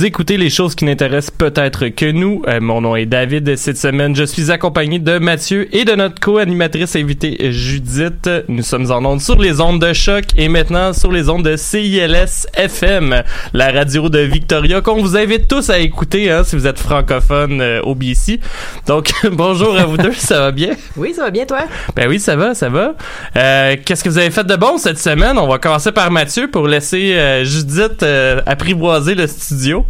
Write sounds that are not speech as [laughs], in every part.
Vous écoutez les choses qui n'intéressent peut-être que nous. Euh, mon nom est David. Cette semaine, je suis accompagné de Mathieu et de notre co-animatrice invitée Judith. Nous sommes en ondes sur les ondes de choc et maintenant sur les ondes de CILS FM, la radio de Victoria qu'on vous invite tous à écouter hein, si vous êtes francophone euh, au BC. Donc [laughs] bonjour à vous deux, ça va bien? Oui, ça va bien toi? Ben oui, ça va, ça va. Euh, Qu'est-ce que vous avez fait de bon cette semaine? On va commencer par Mathieu pour laisser euh, Judith euh, apprivoiser le studio.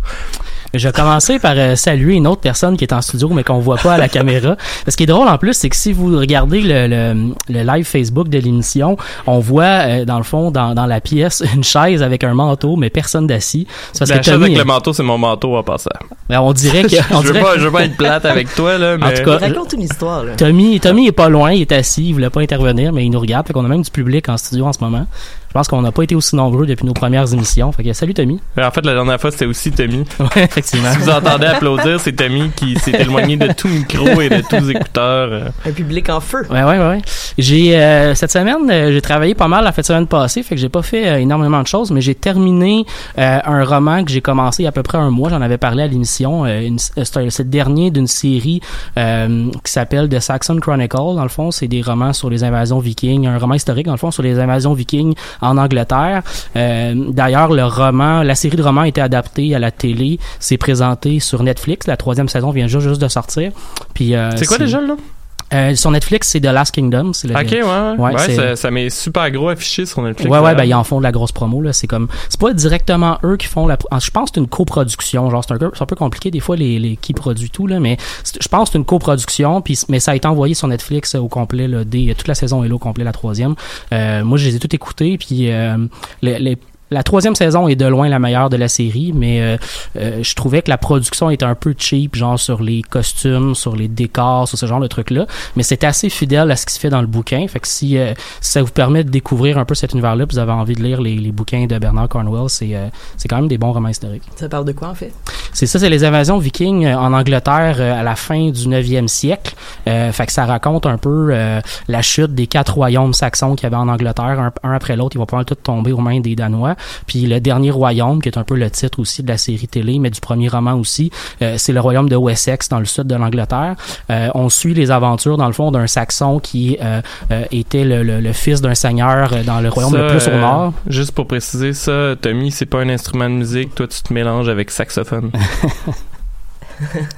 Je vais commencer par euh, saluer une autre personne qui est en studio mais qu'on voit pas à la [laughs] caméra. Ce qui est drôle en plus, c'est que si vous regardez le, le, le live Facebook de l'émission, on voit euh, dans le fond, dans, dans la pièce, une chaise avec un manteau mais personne d'assis. La que chaise Tommy, avec le manteau, c'est mon manteau en passant. Ben, on dirait que, [laughs] on je, veux dirait pas, je veux pas être plate avec toi, là, mais... En tout cas, Raconte une histoire là. Tommy, Tommy est pas loin, il est assis, il voulait pas intervenir, mais il nous regarde. Fait qu'on a même du public en studio en ce moment. Je pense qu'on n'a pas été aussi nombreux depuis nos premières émissions. Fait que salut Tommy. En fait, la dernière fois, c'était aussi Tommy. [laughs] Ouais, effectivement. Si vous entendez applaudir, c'est Tommy qui s'est éloigné de tout micro et de tous écouteurs. euh. Un public en feu. Ouais, ouais, ouais. J'ai euh, cette semaine, euh, j'ai travaillé pas mal la fin de semaine passée, fait que j'ai pas fait euh, énormément de choses, mais j'ai terminé euh, un roman que j'ai commencé il y a à peu près un mois. J'en avais parlé à l'émission. Euh, une- euh, c'est le dernier d'une série euh, qui s'appelle The Saxon Chronicle. Dans le fond, c'est des romans sur les invasions vikings, un roman historique dans le fond sur les invasions vikings en Angleterre. Euh, D'ailleurs, le roman, la série de romans a été adaptée à la télé. C'est présenté sur Netflix. La troisième saison vient juste, juste de sortir. Puis euh, C'est quoi déjà, là? Euh, sur Netflix, c'est The Last Kingdom. C'est le- Ok, ouais. Ouais, Ouais, ça, ça m'est super gros affiché sur Netflix. Ouais, ouais, ben ils en font de la grosse promo là. C'est comme, c'est pas directement eux qui font la. pro- Je pense que c'est une coproduction. Genre c'est un, un peu compliqué des fois les, les qui produit tout là, mais je pense que c'est une coproduction. Puis mais ça a été envoyé sur Netflix euh, au complet là, dès toute la saison est là au complet la troisième. Euh, moi je les ai toutes écoutées puis euh, les, les- la troisième saison est de loin la meilleure de la série, mais euh, euh, je trouvais que la production était un peu cheap, genre sur les costumes, sur les décors, sur ce genre de trucs-là. Mais c'est assez fidèle à ce qui se fait dans le bouquin. Fait que si, euh, si ça vous permet de découvrir un peu cet univers-là, puis vous avez envie de lire les, les bouquins de Bernard Cornwell, c'est euh, c'est quand même des bons romans historiques. Ça parle de quoi, en fait? C'est ça, c'est les invasions vikings euh, en Angleterre euh, à la fin du 9e siècle. Euh, fait que ça raconte un peu euh, la chute des quatre royaumes saxons qu'il y avait en Angleterre, un, un après l'autre. Ils vont pas mal tous tomber aux mains des Danois. Puis le dernier royaume, qui est un peu le titre aussi de la série télé, mais du premier roman aussi, euh, c'est le royaume de Wessex dans le sud de l'Angleterre. Euh, on suit les aventures, dans le fond, d'un saxon qui euh, euh, était le, le- le fils d'un seigneur euh, dans le royaume Ça, le plus au nord. Juste pour préciser ça, Tommy, c'est pas un instrument de musique. Toi, tu te mélanges avec saxophone. [laughs]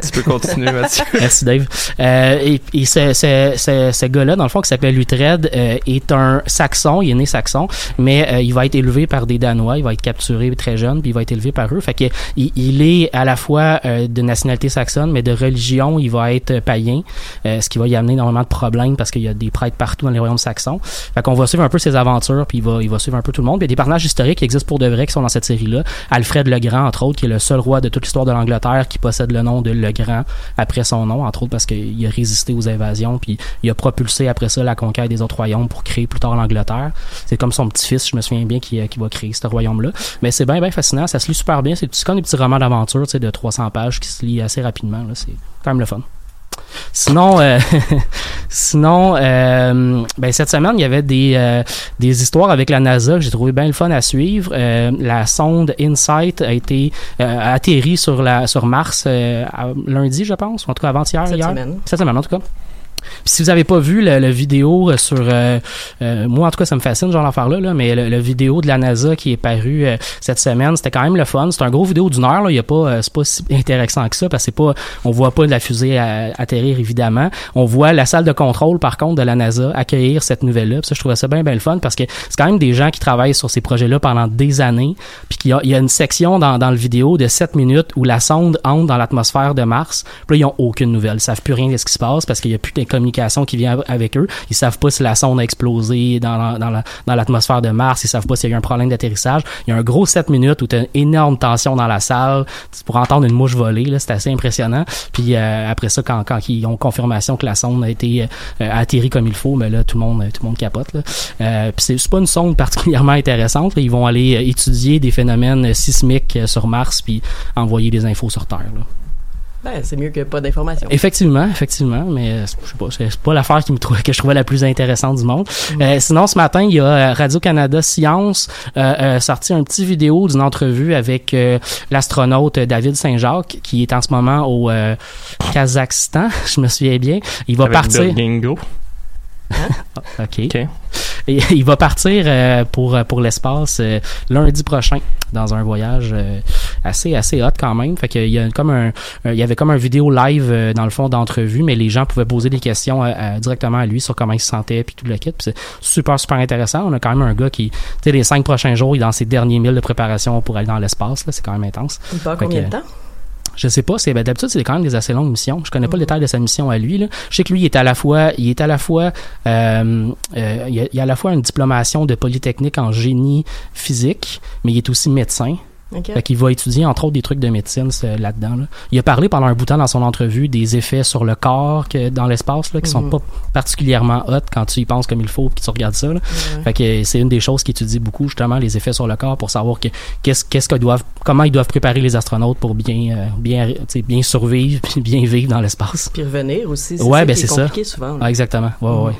tu peux continuer, Mathieu. [laughs] Merci Dave. Euh, et et ce, ce, ce, ce gars-là, dans le fond, qui s'appelle Uhtred, euh, est un saxon, il est né saxon, mais euh, il va être élevé par des Danois, il va être capturé très jeune, puis il va être élevé par eux. Fait que il, il est à la fois euh, de nationalité saxonne, mais de religion, il va être païen, euh, ce qui va y amener énormément de problèmes parce qu'il y a des prêtres partout dans les royaumes saxons. Fait qu'on va suivre un peu ses aventures, puis il va, il va suivre un peu tout le monde. Il y a des personnages historiques qui existent pour de vrai qui sont dans cette série-là. Alfred le Grand, entre autres, qui est le seul roi de toute l'histoire de l'Angleterre qui possède le nom de Le Grand après son nom, entre autres parce qu'il a résisté aux invasions, puis il a propulsé après ça la conquête des autres royaumes pour créer plus tard l'Angleterre. C'est comme son petit-fils, je me souviens bien, qui, qui va créer ce royaume-là. Mais c'est bien, bien fascinant, ça se lit super bien. C'est comme des petits romans d'aventure, de 300 pages qui se lit assez rapidement. C'est quand même le fun. Sinon, euh, [laughs] sinon, euh, ben cette semaine, il y avait des euh, des histoires avec la NASA que j'ai trouvé bien le fun à suivre. La sonde InSight a été euh, a atterri sur la sur Mars lundi, je pense, ou en tout cas avant-hier, Cette hier. semaine. Cette semaine, en tout cas. Puis si vous avez pas vu le, le vidéo euh, sur euh, euh, moi en tout cas ça me fascine genre d'affaire là, là mais le, le vidéo de la NASA qui est paru euh, cette semaine c'était quand même le fun. C'est un gros vidéo d'une heure là. Il y a pas euh, c'est pas si intéressant que ça parce que c'est pas on voit pas la fusée à- atterrir évidemment. On voit la salle de contrôle par contre de la NASA accueillir cette nouvelle là ça je trouvais ça bien bien le fun parce que c'est quand même des gens qui travaillent sur ces projets là pendant des années. Puis qu'il y a, il y a une section dans, dans le vidéo de 7 minutes où la sonde entre dans l'atmosphère de Mars. Puis là ils ont aucune nouvelle. Ils savent plus rien de ce qui se passe parce qu'il y a plus de communication qui vient av- avec eux. Ils savent pas si la sonde a explosé dans, dans, la- dans l'atmosphère de Mars. Ils savent pas s'il y a eu un problème d'atterrissage. Il y a un gros 7 minutes où tu as une énorme tension dans la salle. Tu pourras entendre une mouche voler là c'est assez impressionnant. Puis euh, après ça quand, quand ils ont confirmation que la sonde a été euh, atterri comme il faut mais là tout le monde tout le monde capote là. Euh, puis c'est c'est pas une sonde particulièrement intéressante ils vont aller euh, étudier des phénomènes euh, sismiques euh, sur Mars puis envoyer des infos sur Terre là. Ben, c'est mieux que pas d'informations. Effectivement, effectivement, mais euh, je sais pas, c'est pas l'affaire qui me trouve que je trouvais la plus intéressante du monde. Euh, sinon, ce matin, il y a Radio Canada Science euh, euh, sorti un petit vidéo d'une entrevue avec euh, l'astronaute David Saint-Jacques qui est en ce moment au euh, Kazakhstan, [laughs] je me souviens bien. Il va Avec partir. [laughs] Birgingo. Ok. Et [laughs] il va partir euh, pour pour l'espace euh, lundi prochain dans un voyage euh, assez assez hot quand même. Fait qu'il y a comme un, un- il y avait comme un vidéo live euh, dans le fond d'entrevue, mais les gens pouvaient poser des questions euh, euh, directement à lui sur comment il se sentait puis tout le kit. Puis c'est super super intéressant. On a quand même un gars qui, tu sais, les cinq prochains jours, il est dans ses derniers milles de préparation pour aller dans l'espace. Là, c'est quand même intense. Il part combien que- de temps? Je sais pas, c'est ben, d'habitude c'est quand même des assez longues missions. Je connais pas le détail de sa mission à lui. Là. Je sais que lui il est à la fois, il est à la fois, euh, euh, il, a, il a à la fois une diplomation de polytechnique en génie physique, mais il est aussi médecin. Fait qu'il va étudier entre autres des trucs de médecine c'est là-dedans. Là. Il a parlé pendant un bout de temps dans son entrevue des effets sur le corps que dans l'espace qui sont Mhm. pas particulièrement hot quand tu y penses comme il faut puis que tu regardes ça. Là. Ouais. Fait que c'est une des choses qui étudie beaucoup justement les effets sur le corps pour savoir que qu'est-ce que doivent comment ils doivent préparer les astronautes pour bien euh, bien survivre [laughs] puis bien vivre dans l'espace. Puis revenir aussi. Ouais, ça ben c'est ça. souvent. Ah, exactement. Ouais, ouais.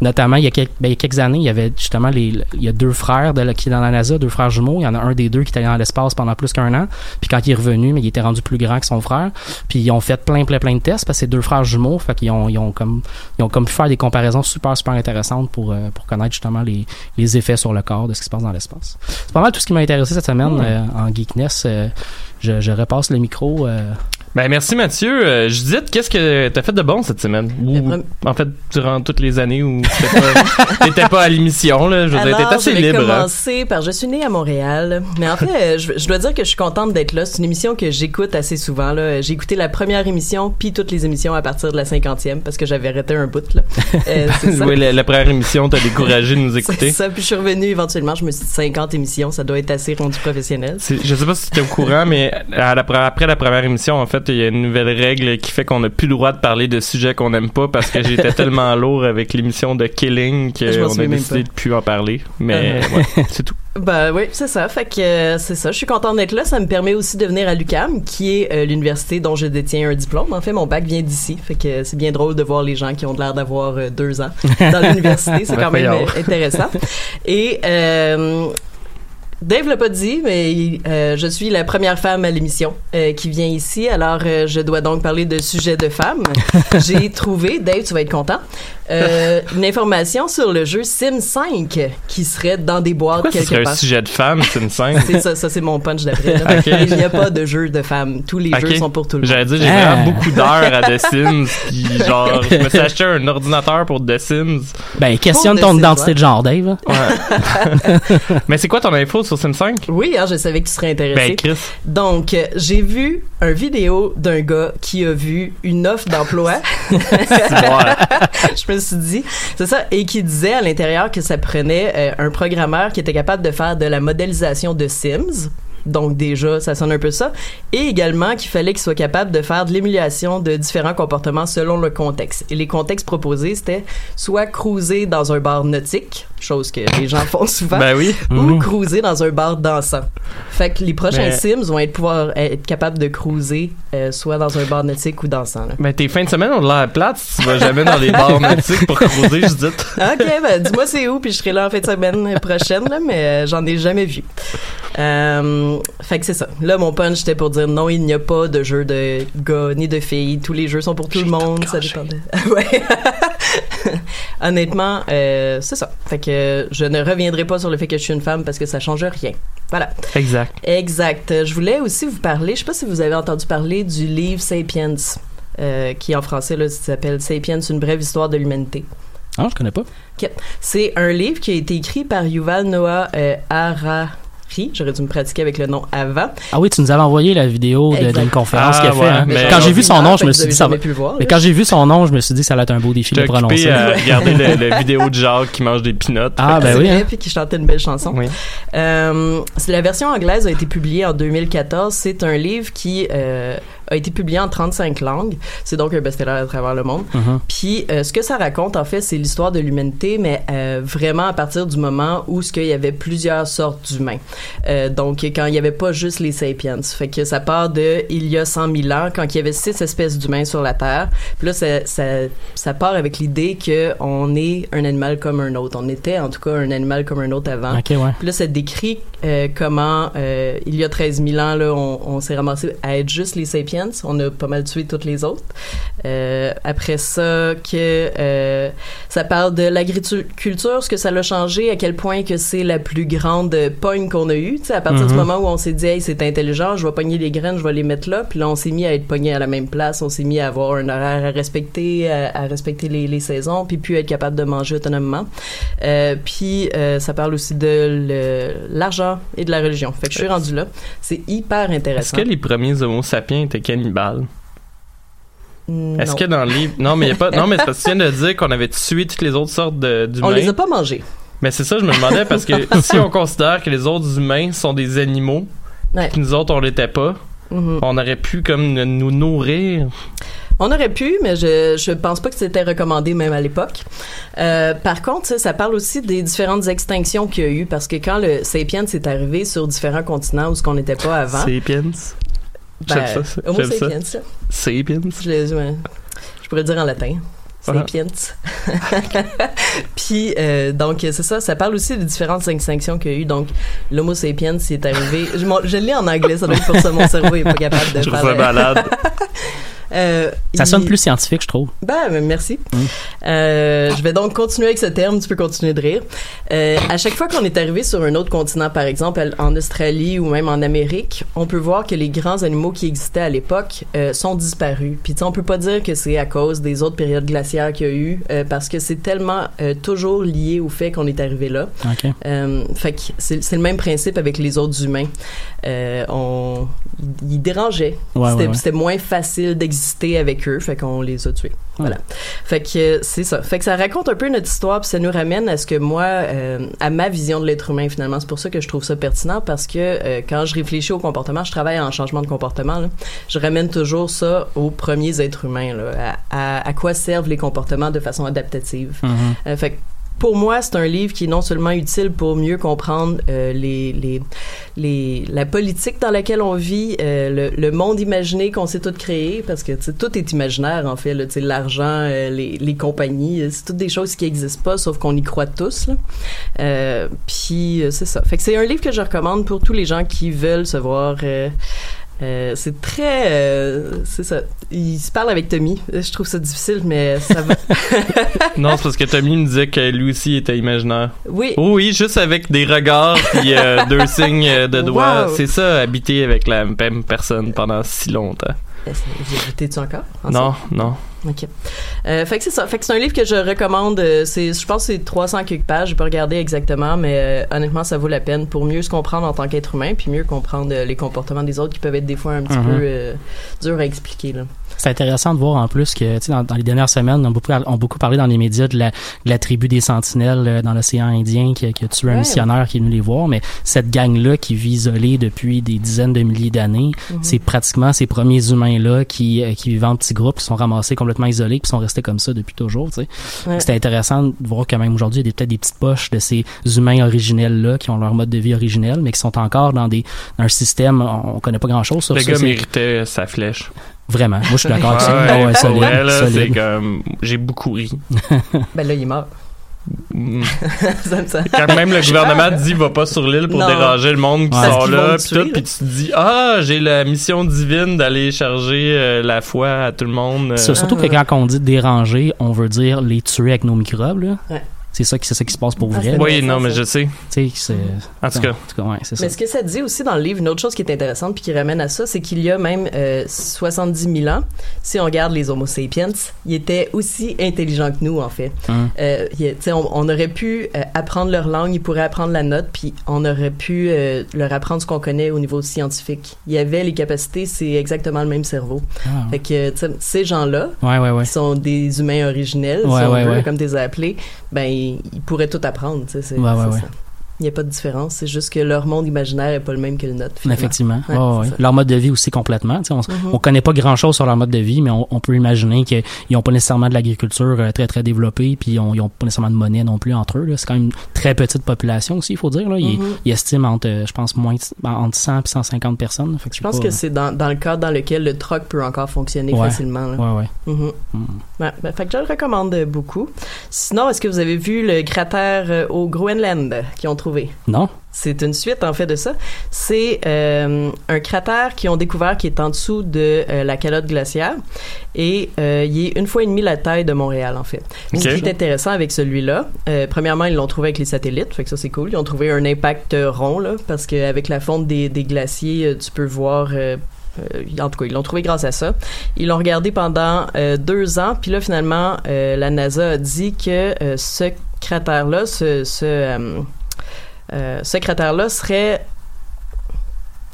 Notamment, il y, a quelques, ben, il y a quelques années, il y avait justement les, il y a deux frères de, qui dans la NASA, deux frères jumeaux. Il y en a un des deux qui était allé dans l'espace pendant plus qu'un an. Puis quand il est revenu, mais il était rendu plus grand que son frère. Puis ils ont fait plein, plein, plein de tests parce que c'est deux frères jumeaux. Fait qu'ils ont, ils ont comme, ils ont comme pu faire des comparaisons super, super intéressantes pour, euh, pour connaître justement les, les effets sur le corps de ce qui se passe dans l'espace. C'est pas mal tout ce qui m'a intéressé cette semaine euh, en geekness. Euh, je, je repasse le micro. euh, Ben merci Mathieu. Euh, Judith, qu'est-ce que t'as fait de bon cette semaine? Ou, prom- en fait, durant toutes les années où t'étais pas, [laughs] t'étais pas à l'émission, là. Je veux dire, Alors, t'étais assez je vais libre. hein? commencer par je suis née à Montréal, mais en fait, je, je dois dire que je suis contente d'être là. C'est une émission que j'écoute assez souvent. Là. J'ai écouté la première émission, puis toutes les émissions à partir de la cinquantième, parce que j'avais arrêté un bout. Là. [laughs] Euh, c'est ça. oui, la, la première émission, t'as découragé de nous [laughs] C'est écouter. ça, puis je suis revenue éventuellement. Je me suis dit 50 émissions, ça doit être assez rendu professionnel. C'est- Je sais pas si tu es au courant, mais à la pre- après la première émission, en fait, il y a une nouvelle règle qui fait qu'on n'a plus le droit de parler de sujets qu'on n'aime pas parce que j'étais [laughs] tellement lourd avec l'émission de Killing qu'on a décidé de plus en parler. Mais ouais, c'est tout. [laughs] Ben oui, c'est ça. Fait que euh, c'est ça. Je suis contente d'être là. Ça me permet aussi de venir à l'UCAM, qui est euh, l'université dont je détiens un diplôme. En fait, mon bac vient d'ici. Fait que euh, c'est bien drôle de voir les gens qui ont l'air d'avoir euh, deux ans dans [laughs] l'université. C'est quand même intéressant. Et euh, Dave l'a pas dit, mais euh, je suis la première femme à l'émission euh, qui vient ici. Alors, euh, je dois donc parler de sujets de femmes. [laughs] J'ai trouvé, Dave, tu vas être content, euh, une information sur le jeu Sim 5 qui serait dans des boîtes Pourquoi ce quelque serait un part. sujet de femme, scène? C'est ça, ça c'est mon punch d'après. Il n'y a pas de jeu de femmes. Tous les jeux sont pour tout le monde. J'allais dire, j'ai Ah. vraiment beaucoup d'heures à The Sims, puis genre, je me suis acheté un ordinateur pour The Sims. Ben, questionne ton de identité de genre, Dave. Ouais. [laughs] Mais c'est quoi ton info sur Sims 5? Oui, hein, je savais que tu serais intéressé. Ben, Chris. Donc, euh, j'ai vu un vidéo d'un gars qui a vu une offre d'emploi. [laughs] [laughs] je me c'est ça, et qui disait à l'intérieur que ça prenait euh, un programmeur qui était capable de faire de la modélisation de Sims. Donc déjà, ça sonne un peu ça. Et également qu'il fallait qu'il soit capable de faire de l'émulation de différents comportements selon le contexte. Et les contextes proposés, c'était soit cruiser dans un bar nautique, chose que les gens font [laughs] souvent, Ben oui. ou cruiser dans un bar dansant. Fait que les prochains Sims vont être pouvoir être capables de cruiser euh, soit dans un bar nautique ou dansant. là. Ben, tes fins de semaine ont de l'air plates si tu vas jamais dans les bars nautiques pour cruiser, Judith. [laughs] Ok, ben dis-moi c'est où, puis je serai là en fin de semaine prochaine, là, mais euh, j'en ai jamais vu. Euh, fait que c'est ça. Là, mon punch c'était pour dire non, il n'y a pas de jeu de gars ni de filles. Tous les jeux sont pour tout le monde. Ça dépend de... [laughs] ouais. [laughs] Honnêtement, euh, c'est ça. Fait que je ne reviendrai pas sur le fait que je suis une femme parce que ça change rien. Voilà. Exact. Exact. Je voulais aussi vous parler, je sais pas si vous avez entendu parler du livre Sapiens, euh, qui en français là, s'appelle Sapiens, une brève histoire de l'humanité. Ah, je connais pas. C'est un livre qui a été écrit par Yuval Noah euh, J'aurais dû me pratiquer avec le nom avant. Ah oui, tu nous avais envoyé la vidéo d'une conférence Ah, qu'il a fait. ouais, hein. mais- Quand j'ai vu son nom, je me suis dit ça va. voir. Mais quand j'ai vu son nom, je me suis dit ça allait être un beau défi de prononcer. à regarder le, le [laughs] vidéo de Jacques qui mange des peanuts. Ah, ben oui. hein. puis qui chantait une belle chanson. Oui. Euh, c'est- la version anglaise a été publiée en 2014. C'est un livre qui euh, a été publié en 35 langues. C'est donc un best-seller à travers le monde. Mhm. Puis euh, ce que ça raconte en fait, c'est l'histoire de l'humanité, mais euh, vraiment à partir du moment où ce qu'il y avait plusieurs sortes d'humains. Euh, donc quand il y avait pas juste les sapiens. Fait que ça part de il y a 100 000 ans quand il y avait six espèces d'humains sur la Terre. Puis là ça, ça, ça part avec l'idée que on est un animal comme un autre. On était en tout cas un animal comme un autre avant. Ok, ouais. Puis là, ça décrit comment, il y a 13 000 ans, là, on, on s'est ramassé à être juste les sapiens. On a pas mal tué toutes les autres. Euh, après ça, que euh, ça parle de l'agriculture, ce que ça l'a changé, à quel point que c'est la plus grande pogne qu'on a eue. À partir du Mhm. moment où on s'est dit, hey, c'est intelligent, je vais pogner les graines, je vais les mettre là. Puis là, on s'est mis à être pogné à la même place. On s'est mis à avoir un horaire à respecter, à, à respecter les, les saisons, puis puis être capable de manger autonomement. Euh, puis ça parle aussi de l'argent et de la religion. Fait que je suis rendu là. C'est hyper Est-ce intéressant. que les premiers Homo sapiens étaient cannibales? Est-ce que dans le livre. Non, mais y a pas. Non, mais c'est parce que tu viens de dire qu'on avait tué toutes les autres sortes d'humains. On les a pas mangés. Mais c'est ça, je me demandais parce que [laughs] si on considère que les autres humains sont des animaux, Ouais. nous autres on l'était pas, Mhm. on aurait pu comme nous nourrir. On aurait pu, mais je je pense pas que c'était recommandé même à l'époque. Euh, par contre, ça, ça parle aussi des différentes extinctions qu'il y a eu parce que quand le sapiens est arrivé sur différents continents où ce qu'on n'était pas avant, Sapiens. Ben, J'aime ça, ça. Homo sapiens, ça. Sapiens. Je, l'ai-. Je pourrais le dire en latin. Ah. Sapiens. [laughs] Puis, euh, donc, c'est ça. Ça parle aussi des différentes extinctions qu'il y a eu. Donc, l'Homo sapiens, c'est arrivé. Je, je le lis en anglais, ça doit être pour ça. Mon cerveau est pas capable de [laughs] Je ça le- malade. [laughs] Euh, Ça sonne plus scientifique, je trouve. Ben, ben, merci. Mm. Euh, je vais donc continuer avec ce terme. Tu peux continuer de rire. Euh, à chaque fois qu'on est arrivé sur un autre continent, par exemple en Australie ou même en Amérique, on peut voir que les grands animaux qui existaient à l'époque sont disparus. Puis on peut pas dire que c'est à cause des autres périodes glaciaires qu'il y a eu, parce que c'est tellement toujours lié au fait qu'on est arrivé là. OK. Euh, fait que c'est le même principe avec les autres humains. On, ils dérangeaient. Ouais, C'était ouais, ouais. c'était moins facile d'exister avec eux, fait qu'on les a tués. Voilà. Fait que euh, c'est ça. Fait que ça raconte un peu notre histoire, puis ça nous ramène à ce que moi, euh, à ma vision de l'être humain finalement. C'est pour ça que je trouve ça pertinent parce que euh, quand je réfléchis au comportement, je travaille en changement de comportement. Là, je ramène toujours ça aux premiers êtres humains. Là, à, à, à quoi servent les comportements de façon adaptative. Mhm. Euh, fait que pour moi, c'est un livre qui est non seulement utile pour mieux comprendre euh, les, les, les, la politique dans laquelle on vit, euh, le, le monde imaginé qu'on s'est tout créé, parce que tout est imaginaire en fait, l'argent, euh, les, les compagnies, euh, c'est toutes des choses qui existent pas, sauf qu'on y croit tous. Euh, Puis c'est ça. Fait que c'est un livre que je recommande pour tous les gens qui veulent se voir. Euh, c'est très, euh, c'est ça. Il se parle avec Tommy. Je trouve ça difficile, mais ça va. [laughs] Non, c'est parce que Tommy me disait que lui aussi était imaginaire. Oui. Oh oui, juste avec des regards puis euh, [laughs] deux signes euh, de doigts. Wow. C'est ça, habiter avec la même personne pendant si longtemps. T'es-tu encore? Non, non. OK. Euh, fait que c'est ça. Fait que c'est un livre que je recommande. euh, C'est, je pense que c'est 300 quelques pages. J'ai pas regardé exactement, mais euh, honnêtement, ça vaut la peine pour mieux se comprendre en tant qu'être humain, puis mieux comprendre euh, les comportements des autres qui peuvent être des fois un petit Mhm. peu euh, durs à expliquer. Là. C'est intéressant de voir en plus que, tu sais, dans, dans les dernières semaines, on a beaucoup, on a beaucoup parlé dans les médias de la, de la tribu des sentinelles euh, dans l'océan Indien qui, a- qui a tué un Ouais. missionnaire qui est venu les voir, mais cette gang-là qui vit isolée depuis des dizaines de milliers d'années, Mhm. c'est pratiquement ces premiers humains-là qui, euh, qui vivent en petits groupes, qui sont ramassés complètement isolés, qui sont restés comme ça depuis toujours, tu sais. Ouais. C'était intéressant de voir que même aujourd'hui, il y a peut-être des petites poches de ces humains originels-là qui ont leur mode de vie originel, mais qui sont encore dans des, un système, on, on connaît pas grand-chose sur Le ça. gars c'est- méritait sa flèche. Vraiment. Moi, je suis d'accord avec ça. Ouais, Ah ouais, pour solide, vrai, là, solide. c'est comme... J'ai beaucoup ri. [laughs] Ben là, il est mort. Mm. [laughs] Quand même le gouvernement dit va pas sur l'île pour Non. déranger le monde qui sort là puis tout puis tu te dis ah j'ai la mission divine d'aller charger euh, la foi à tout le monde euh. Surtout que quand on dit déranger, on veut dire les tuer avec nos microbes. Là. Ouais. C'est ça qui c'est ça qui se passe pour Ah, vrai. oui non mais je sais Tu sais, c'est en tout cas en tout cas, ouais, c'est ça. Mais ce que ça dit aussi dans le livre, une autre chose qui est intéressante puis qui ramène à ça, c'est qu'il y a même euh, 70 000 ans, si on regarde les Homo sapiens, ils étaient aussi intelligents que nous, en fait. Hum. Euh, on, on aurait pu euh, apprendre leur langue, ils pourraient apprendre la note, puis on aurait pu euh, leur apprendre ce qu'on connaît au niveau scientifique. Il y avait les capacités, c'est exactement le même cerveau. Ah, Fait que tu sais, ces gens-là, ouais, ouais, ouais. qui sont des humains originels, Ouais, si on ouais, veut, ouais. comme tu les as appelés, ben ils, ils pourraient tout apprendre. tu sais, C'est Ouais, ouais, ça. Il n'y a pas de différence. C'est juste que leur monde imaginaire est pas le même que le nôtre. finalement. Effectivement. Ouais. Leur mode de vie aussi complètement. On, Mhm. on connaît pas grand chose sur leur mode de vie, mais on, on peut imaginer qu'ils n'ont pas nécessairement de l'agriculture euh, très très développée, puis on- ils ont pas nécessairement de monnaie non plus entre eux. C'est quand même une très petite population aussi, il faut dire. Là. Ils, Mhm. ils estiment entre, euh, je pense, moins de- entre 100 et 150 personnes. Fait que Je pense pas- que c'est dans, dans le cadre dans lequel le troc peut encore fonctionner Ouais. facilement. là. Ouais, ouais. Mhm. Mhm. Ouais, ben, fait que je le recommande euh, beaucoup. Sinon, est-ce que vous avez vu le cratère euh, au Groenland qu'ils ont trouvé? Non? C'est une suite en fait de ça. C'est euh, un cratère qu'ils ont découvert qui est en dessous de euh, la calotte glaciaire et euh, il est une fois et demie la taille de Montréal en fait. Ce qui est intéressant avec celui-là, premièrement ils l'ont trouvé avec les satellites, fait que ça c'est cool. Ils ont trouvé un impact rond là parce qu'avec la fonte des, des glaciers, tu peux voir euh, en tout cas, ils l'ont trouvé grâce à ça. Ils l'ont regardé pendant euh, deux ans, puis là, finalement, euh, la NASA a dit que ce cratère-là, ce, ce, ce cratère-là serait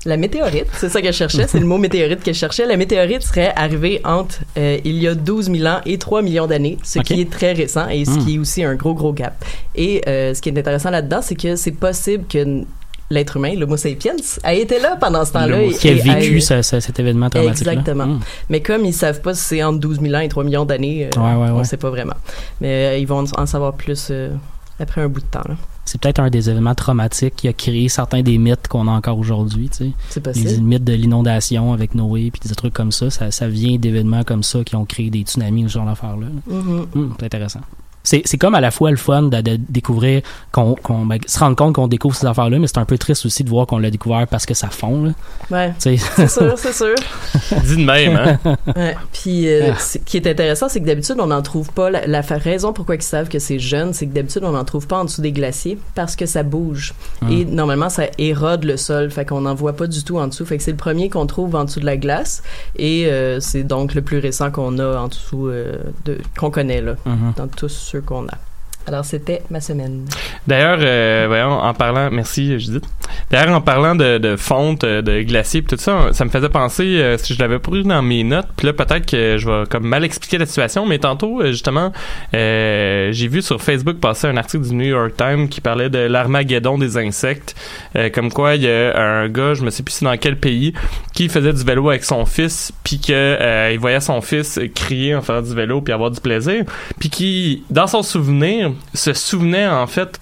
la météorite, c'est ça que je cherchais, c'est le mot météorite que je cherchais. La météorite serait arrivée entre euh, il y a 12 000 ans et 3 millions d'années, ce qui est très récent et ce Hmm. qui est aussi un gros, gros gap. Et euh, ce qui est intéressant là-dedans, c'est que c'est possible que l'être humain, l'Homo sapiens, a été là pendant ce temps-là. et- Qui a vécu cet événement traumatique Exactement. Mais comme ils savent pas si c'est entre 12 000 ans et 3 millions d'années, euh, Ouais, ouais, on ouais. sait pas vraiment. Mais euh, ils vont en savoir plus euh, après un bout de temps. là. C'est peut-être un des événements traumatiques qui a créé certains des mythes qu'on a encore aujourd'hui. Tu sais. Les mythes de l'inondation avec Noé, puis des trucs comme ça, ça, ça vient d'événements comme ça qui ont créé des tsunamis ou ce genre d'affaires-là. Mhm. Hum, c'est intéressant. C'est c'est comme à la fois le fun de, de découvrir qu'on qu'on ben, se rendre compte qu'on découvre ces affaires là mais c'est un peu triste aussi de voir qu'on l'a découvert parce que ça fond là Ouais, c'est sûr, c'est sûr. [laughs] Dis de même, hein? [laughs] Ouais. Puis, euh, ce qui est intéressant, c'est que d'habitude, on n'en trouve pas. La, la raison pourquoi ils savent que c'est jeune, c'est que d'habitude, on n'en trouve pas en dessous des glaciers parce que ça bouge. Et normalement, ça érode le sol. Fait qu'on n'en voit pas du tout en dessous. Fait que c'est le premier qu'on trouve en dessous de la glace. Et euh, c'est donc le plus récent qu'on a en dessous, euh, de, qu'on connaît, là, Mhm. dans tous ceux qu'on a. Alors, c'était ma semaine. D'ailleurs, euh, voyons, en parlant, merci Judith. D'ailleurs, en parlant de, de fonte, euh, de glacier, tout ça, ça me faisait penser euh, si je l'avais pris dans mes notes. Puis là, peut-être que je vais comme mal expliquer la situation, mais tantôt, euh, justement, euh, j'ai vu sur Facebook passer un article du New York Times qui parlait de l'armageddon des insectes, Euh, comme quoi il y a un gars, je me sais plus c'est dans quel pays, qui faisait du vélo avec son fils, puis que il voyait son fils crier en faisant du vélo puis avoir du plaisir, puis qui, dans son souvenir, se souvenait en fait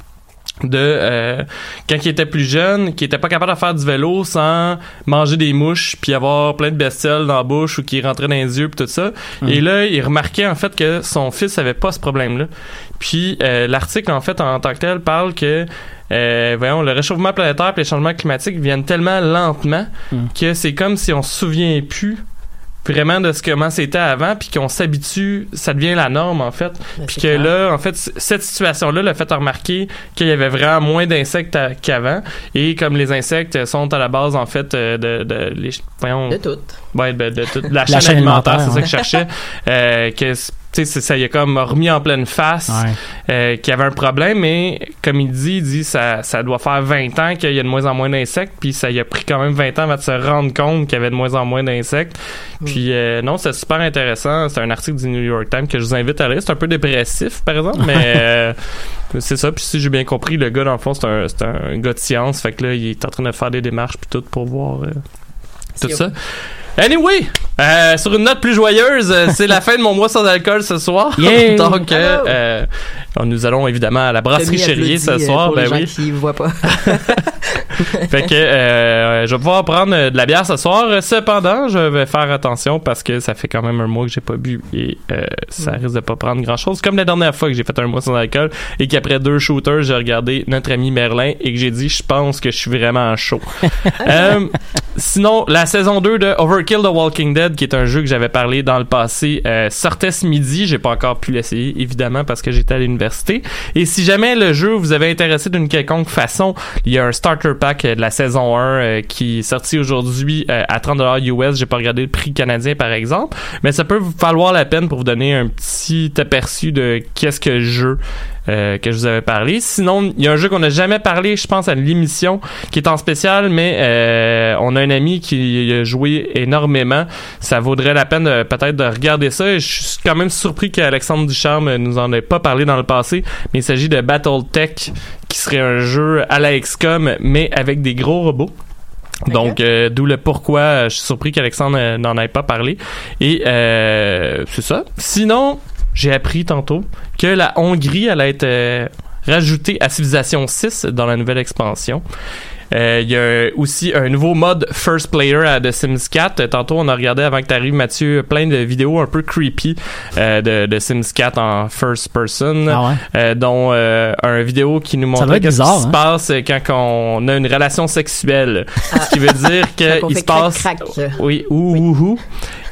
de euh, quand il était plus jeune, qui était pas capable de faire du vélo sans manger des mouches puis avoir plein de bestioles dans la bouche ou qui rentrait dans les yeux puis tout ça. Et là, il remarquait en fait que son fils avait pas ce problème-là. Puis euh, l'article en fait en tant que tel parle que euh, voyons, le réchauffement planétaire et les changements climatiques viennent tellement lentement Mm. que c'est comme si on se souvient plus vraiment de ce comment c'était avant puis qu'on s'habitue ça devient la norme en fait Ben, puis que clair. là, en fait, cette situation-là l'a fait remarquer qu'il y avait vraiment moins d'insectes qu'avant. Et comme les insectes sont à la base, en fait, euh, de, de, les, voyons, De tout. ouais, de, de toute la, La chaîne chaîne alimentaire, alimentaire, c'est ça que je cherchais, [laughs] euh, que ça y a comme remis en pleine face Ouais. euh, qu'il y avait un problème, mais comme il dit, il dit ça, ça doit faire 20 ans qu'il y a de moins en moins d'insectes, puis ça y a pris quand même 20 ans avant de se rendre compte qu'il y avait de moins en moins d'insectes. Puis euh, non, c'est super intéressant. C'est un article du New York Times que je vous invite à lire. C'est un peu dépressif, par exemple, mais [laughs] euh, c'est ça. Puis si j'ai bien compris, le gars, dans le fond, c'est un, c'est un gars de science. Fait que là, il est en train de faire des démarches puis tout pour voir tout ça. Anyway, euh, sur une note plus joyeuse, euh, c'est la fin de mon mois sans alcool ce soir. Yeah! [laughs] Donc, euh, euh, nous allons évidemment à la brasserie Chélier ce soir. Pour Ben les gens oui. qui voient pas. [laughs] [laughs] Fait que euh, je vais pouvoir prendre euh, de la bière ce soir. Cependant, je vais faire attention parce que ça fait quand même un mois que j'ai pas bu et euh, ça risque de pas prendre grand chose. Comme la dernière fois que j'ai fait un mois sans alcool et qu'après deux shooters, j'ai regardé notre ami Merlin et que j'ai dit je pense que je suis vraiment chaud. [laughs] Euh, sinon, la saison 2 de Overkill The Walking Dead, qui est un jeu que j'avais parlé dans le passé, euh, sortait ce midi. J'ai pas encore pu l'essayer, évidemment, parce que j'étais à l'université. Et si jamais le jeu vous avait intéressé d'une quelconque façon, il y a un starter pack euh, de la saison 1 euh, qui est sorti aujourd'hui euh, à 30$ US. J'ai pas regardé le prix canadien, par exemple. Mais ça peut vous falloir la peine pour vous donner un petit aperçu de qu'est-ce que le jeu euh, que je vous avais parlé. Sinon, il y a un jeu qu'on n'a jamais parlé, je pense, à l'émission, qui est en spécial, mais euh, on a un ami qui a joué énormément. Ça vaudrait la peine euh, peut-être de regarder ça. Et je suis quand même surpris qu'Alexandre Ducharme nous en ait pas parlé dans le passé, mais il s'agit de Battletech, qui serait un jeu à la XCOM, mais avec des gros robots. Donc, euh, d'où le pourquoi euh, je suis surpris qu'Alexandre euh, n'en ait pas parlé. Et euh, c'est ça. Sinon, j'ai appris tantôt que la Hongrie allait être euh, rajoutée à Civilization 6 dans la nouvelle expansion. Euh, Il y a aussi un nouveau mode First Player à The Sims 4. Euh, Tantôt, on a regardé avant que tu arrives, Mathieu, plein de vidéos un peu creepy euh, de, de Sims 4 en first person, Ah ouais? euh, dont euh, un vidéo qui nous montre qu'est-ce qui se hein? passe quand on a une relation sexuelle. Ce qui veut dire [laughs] qu'il se passe... crac, crac. Oui, ouh, ouh, ouh.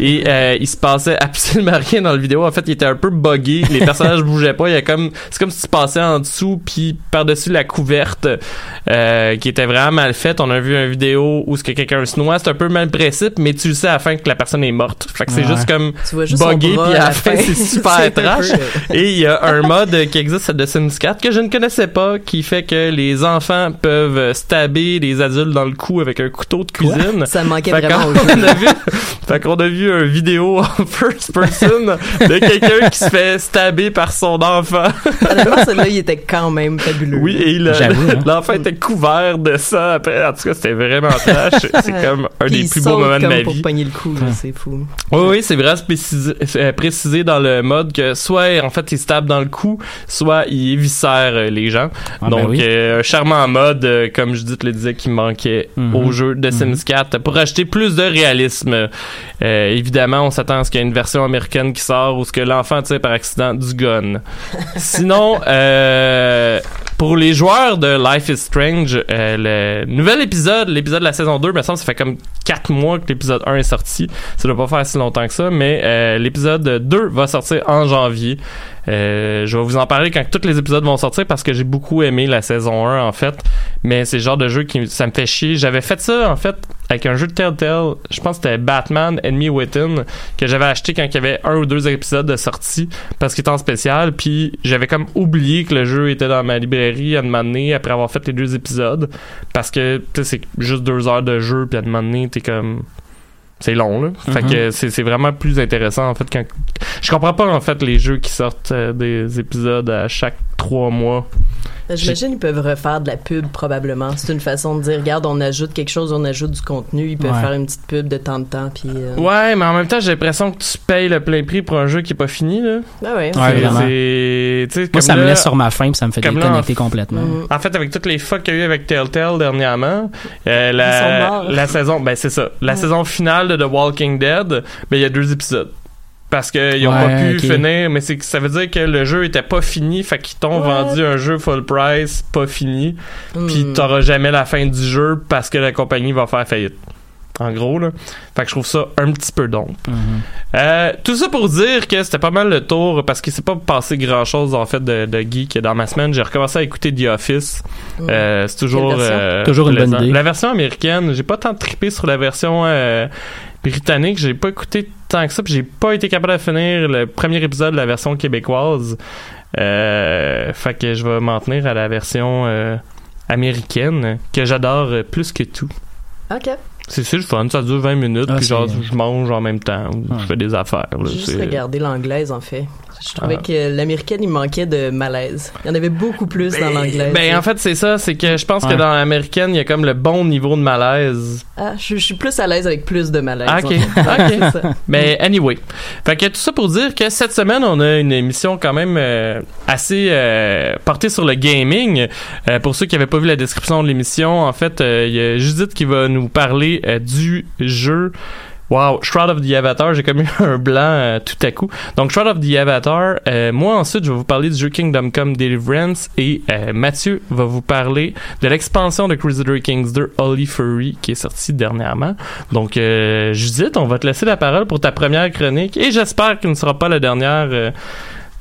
Et euh, il se passait [laughs] absolument rien dans la vidéo. En fait, il était un peu buggé. Les personnages bougeaient pas. Il y a comme, c'est comme si tu passais en dessous puis par-dessus la couverte euh, qui était vraiment mal faite. On a vu une vidéo où ce que quelqu'un se noie. C'est un peu mal principe, mais tu le sais à la fin que la personne est morte. Fait que c'est Ouais. juste comme buggé puis à la fin c'est [laughs] super trash. peu, [laughs] Et il y a un mode qui existe de Sims 4 que je ne connaissais pas qui fait que les enfants peuvent stabber les adultes dans le cou avec un couteau de cuisine. Ça manquait Fait vraiment [laughs] au jeu. a vu, fait qu'on a vu une vidéo en first person de quelqu'un qui se fait stabber par son enfant. Honnêtement, celui-là, il était quand même fabuleux. Oui, et hein. l'enfant était couvert de ça après. En tout cas, c'était vraiment trash. [laughs] C'est comme un des plus beaux moments de comme ma pour vie. pogner le coup, c'est fou. Oui, oui, c'est vrai, c'est précisé, euh, précisé dans le mode que soit, en fait, il se tape dans le cou, soit il éviscère euh, les gens. Ah, ben Donc, oui. euh, un charmant mode, euh, comme Judith le disait, qui manquait Mhm. au jeu de Sims 4 pour ajouter plus de réalisme Euh, évidemment, on s'attend à ce qu'il y ait une version américaine qui sort ou ce que l'enfant tire par accident du gun. [laughs] Sinon, euh, pour les joueurs de Life is Strange, euh, nouvel épisode, l'épisode de la saison 2, me semble, ça fait comme 4 mois que l'épisode 1 est sorti. Ça doit pas faire si longtemps que ça, mais euh, l'épisode 2 va sortir en janvier. Euh, je vais vous en parler quand tous les épisodes vont sortir parce que j'ai beaucoup aimé la saison 1 en fait. Mais c'est le genre de jeu qui ça me fait chier. J'avais fait ça en fait avec un jeu de Telltale. Je pense que c'était Batman Enemy Within que j'avais acheté quand il y avait un ou deux épisodes de sortie parce qu'il était en spécial. Puis j'avais comme oublié que le jeu était dans ma librairie à demander après avoir fait les deux épisodes parce que c'est juste deux heures de jeu puis à demander t'es comme c'est long là. Fait Mhm. que c'est c'est vraiment plus intéressant en fait quand je comprends pas en fait les jeux qui sortent euh, des épisodes à chaque trois mois. Ben, J'imagine qu'ils peuvent refaire de la pub probablement. C'est une façon de dire, regarde, on ajoute quelque chose, on ajoute du contenu. Ils peuvent Ouais. faire une petite pub de temps de temps. Puis, euh, Ouais, mais en même temps j'ai l'impression que tu payes le plein prix pour un jeu qui est pas fini là. ben ouais. Ouais, C'est- Moi, ça me laisse sur ma faim puis ça me fait comme là, déconnecter complètement. Mhm. En fait, avec toutes les fucks qu'il y a eu avec Telltale dernièrement, euh, Ils la, sont morts. la saison, ben c'est ça, la Ouais. saison finale de The Walking Dead, ben il y a deux épisodes. Parce qu'ils ont pas pu finir, mais c'est que ça veut dire que le jeu était pas fini, fait qu'ils t'ont Ouais. vendu un jeu full price, pas fini, puis Hmm. t'auras jamais la fin du jeu parce que la compagnie va faire faillite. En gros, là. Fait que je trouve ça un petit peu donc. Mhm. Euh, tout ça pour dire que c'était pas mal le tour parce qu'il s'est pas passé grand chose en fait de, de geek dans ma semaine. J'ai recommencé à écouter The Office. Mm. Euh, c'est toujours euh, Toujours une bonne idée. La version américaine, j'ai pas tant trippé sur la version euh, britannique. J'ai pas écouté tant que ça. Puis j'ai pas été capable de finir le premier épisode de la version québécoise. Euh, fait que je vais m'en tenir à la version euh, américaine que j'adore euh, plus que tout. OK. C'est le fun, ça dure 20 minutes, Ah, puis genre je mange en même temps, ou Ah. je fais des affaires. là, J'ai juste regardé l'anglaise, en fait. Je trouvais Ah. que l'américaine, il manquait de malaise. Il y en avait beaucoup plus dans l'anglaise. Ben en fait c'est ça, c'est que je pense que dans l'américaine il y a comme le bon niveau de malaise. Ah, je, je suis plus à l'aise avec plus de malaise. Ah, en ok. [laughs] fait. Ok. Ça. Mais anyway, fait que tout ça pour dire que cette semaine on a une émission quand même euh, assez euh, portée sur le gaming. Euh, pour ceux qui n'avaient pas vu la description de l'émission, en fait euh, il y a Judith qui va nous parler euh, du jeu. Wow, Shroud of the Avatar, j'ai comme eu [laughs] un blanc euh, tout à coup. Donc Shroud of the Avatar, euh, moi ensuite je vais vous parler du jeu Kingdom Come Deliverance et euh, Mathieu va vous parler de l'expansion de Crusader Kings 2 Holy Fury qui est sortie dernièrement. Donc euh, Judith, on va te laisser la parole pour ta première chronique et j'espère qu'elle ne sera pas la dernière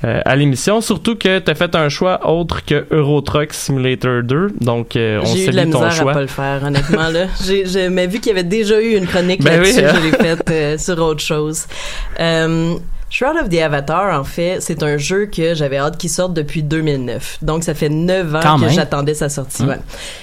euh, euh, à l'émission, surtout que tu as fait un choix autre que Euro Truck Simulator 2. Donc euh, on J'ai eu de la salue ton choix. pas le faire, honnêtement. Là. [laughs] J'ai, j'ai- mais vu qu'il y avait déjà eu une chronique Ben là-dessus, oui, hein. je l'ai faite euh, sur autre chose. Shroud of the Avatar, en fait, c'est un jeu que j'avais hâte qu'il sorte depuis 2009. Donc, ça fait 9 ans Quand que j'attendais sa sortie. Hum. ouais.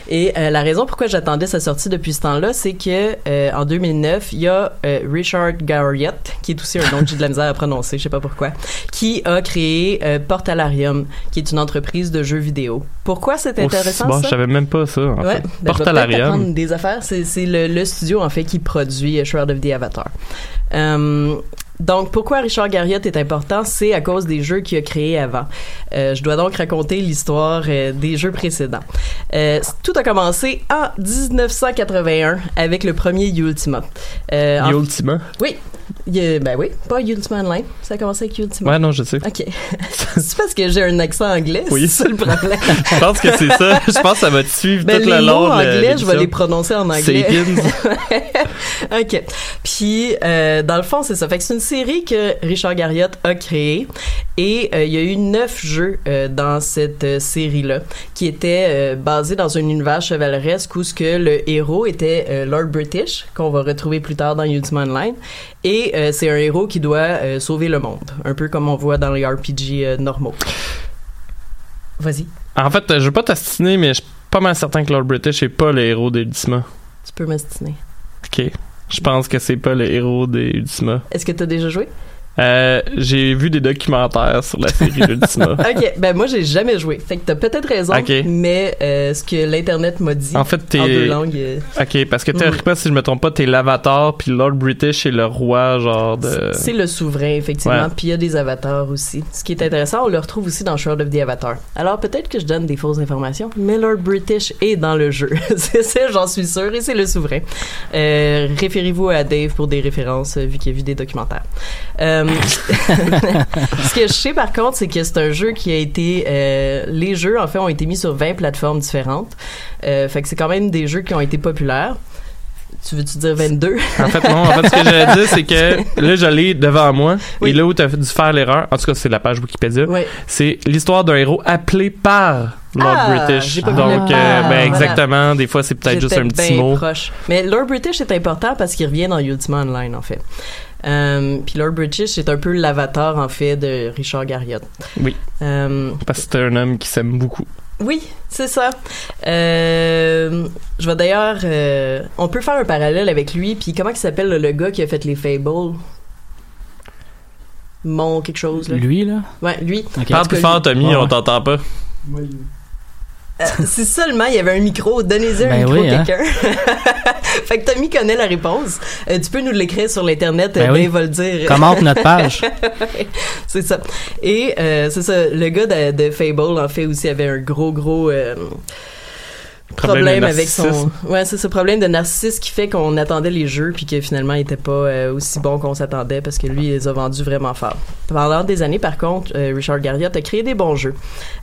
Et euh, la raison pourquoi j'attendais sa sortie depuis ce temps-là, c'est que euh, en 2009, il y a euh, Richard Garriott, qui est aussi un nom que j'ai de la misère à prononcer, je sais pas pourquoi, qui a créé euh, Portalarium, qui est une entreprise de jeux vidéo. Pourquoi c'est Oh, intéressant bon, ça? je savais même pas ça. En Ouais, fait. ben, Portalarium. des affaires. C'est, c'est le, le studio, en fait, qui produit euh, Shroud of the Avatar. Euh, donc, pourquoi Richard Garriott est important? C'est à cause des jeux qu'il a créés avant. Euh, je dois donc raconter l'histoire euh, des jeux précédents. Euh, tout a commencé en 1981 avec le premier Ultima. En- Ultima. oui, il ben oui, pas Ultima Online. Ça a commencé avec Ultima. Ouais, non, je sais. OK. [laughs] c'est parce que j'ai un accent anglais, Oui. c'est le problème. [laughs] Je pense que c'est ça. Je pense que ça va te suivre Ben, tout les le long mots anglais, je vais les prononcer en anglais. [laughs] OK. Puis, dans le fond, c'est ça. Fait que c'est une série que Richard Garriott a créée. Et euh, il y a eu neuf jeux euh, dans cette euh, série-là qui étaient basés dans un univers chevaleresque où ce que le héros était Lord British, qu'on va retrouver plus tard dans Ultima Online. Et c'est un héros qui doit sauver le monde. Un peu comme on voit dans les RPG normaux. Vas-y. En fait, je veux pas t'astiner, mais je suis pas mal certain que Lord British est pas le héros d'Ultima. Tu peux m'astiner. Ok. Je pense que c'est pas le héros d'Ultima. Est-ce que tu as déjà joué? Euh, j'ai vu des documentaires sur la série Ultima. [laughs] ok, ben moi j'ai jamais joué. Fait que t'as peut-être raison, Ok. mais euh, ce que l'internet m'a dit En fait, t'es- en deux langues. euh, Ok, parce que Mm. théoriquement, si je me trompe pas, t'es l'avatar, puis Lord British est le roi, genre de. C'est le souverain, effectivement. Puis il y a des avatars aussi. Ce qui est intéressant, on le retrouve aussi dans Shroud of the Avatar. Alors peut-être que je donne des fausses informations, mais Lord British est dans le jeu. [laughs] c'est ça, j'en suis sûr, et c'est le souverain. Euh, Référez-vous à Dave pour des références, vu qu'il a vu des documentaires. Euh, [laughs] ce que je sais par contre, c'est que c'est un jeu qui a été... euh, les jeux, en fait, ont été mis sur 20 plateformes différentes. Euh, fait que c'est quand même des jeux qui ont été populaires. Tu veux-tu dire 22? En fait, non. En fait, ce que j'allais dire, c'est que là, je l'ai devant moi. Oui. Et là où t'as dû faire l'erreur, en tout cas, c'est la page Wikipédia, c'est l'histoire d'un héros appelé par Lord Ah, British. pas Donc, euh, Ah, ben, voilà. exactement. Des fois, c'est peut-être juste un petit mot. proche. Mais Lord British est important parce qu'il revient dans Ultima Online, en fait. Euh, Puis Lord British, c'est un peu l'avatar, en fait, de Richard Garriott. Oui. Euh, Parce que c'est un homme qui s'aime beaucoup. oui, c'est ça. Euh, je vais d'ailleurs... euh, on peut faire un parallèle avec lui. Puis comment il s'appelle, le, gars qui a fait les Fables? Mon quelque chose, là. Lui, là? Ouais, lui. Ok. Parle plus fort, Tommy, Ouais, on t'entend pas. Euh, si seulement il y avait un micro, donnez-y un Ben micro oui, à hein. quelqu'un. [laughs] fait que Tommy connaît la réponse. Euh, tu peux nous l'écrire sur l'internet, Ben euh, oui. Dave va le dire. Commente notre page. [laughs] c'est ça. Et euh, c'est ça, le gars de, de Fable en fait aussi avait un gros gros euh, Problème avec son ouais c'est ce problème de narcissisme qui fait qu'on attendait les jeux puis que finalement il était pas euh, aussi bon qu'on s'attendait parce que lui il les a vendus vraiment fort. Pendant des années par contre euh, Richard Garriott a créé des bons jeux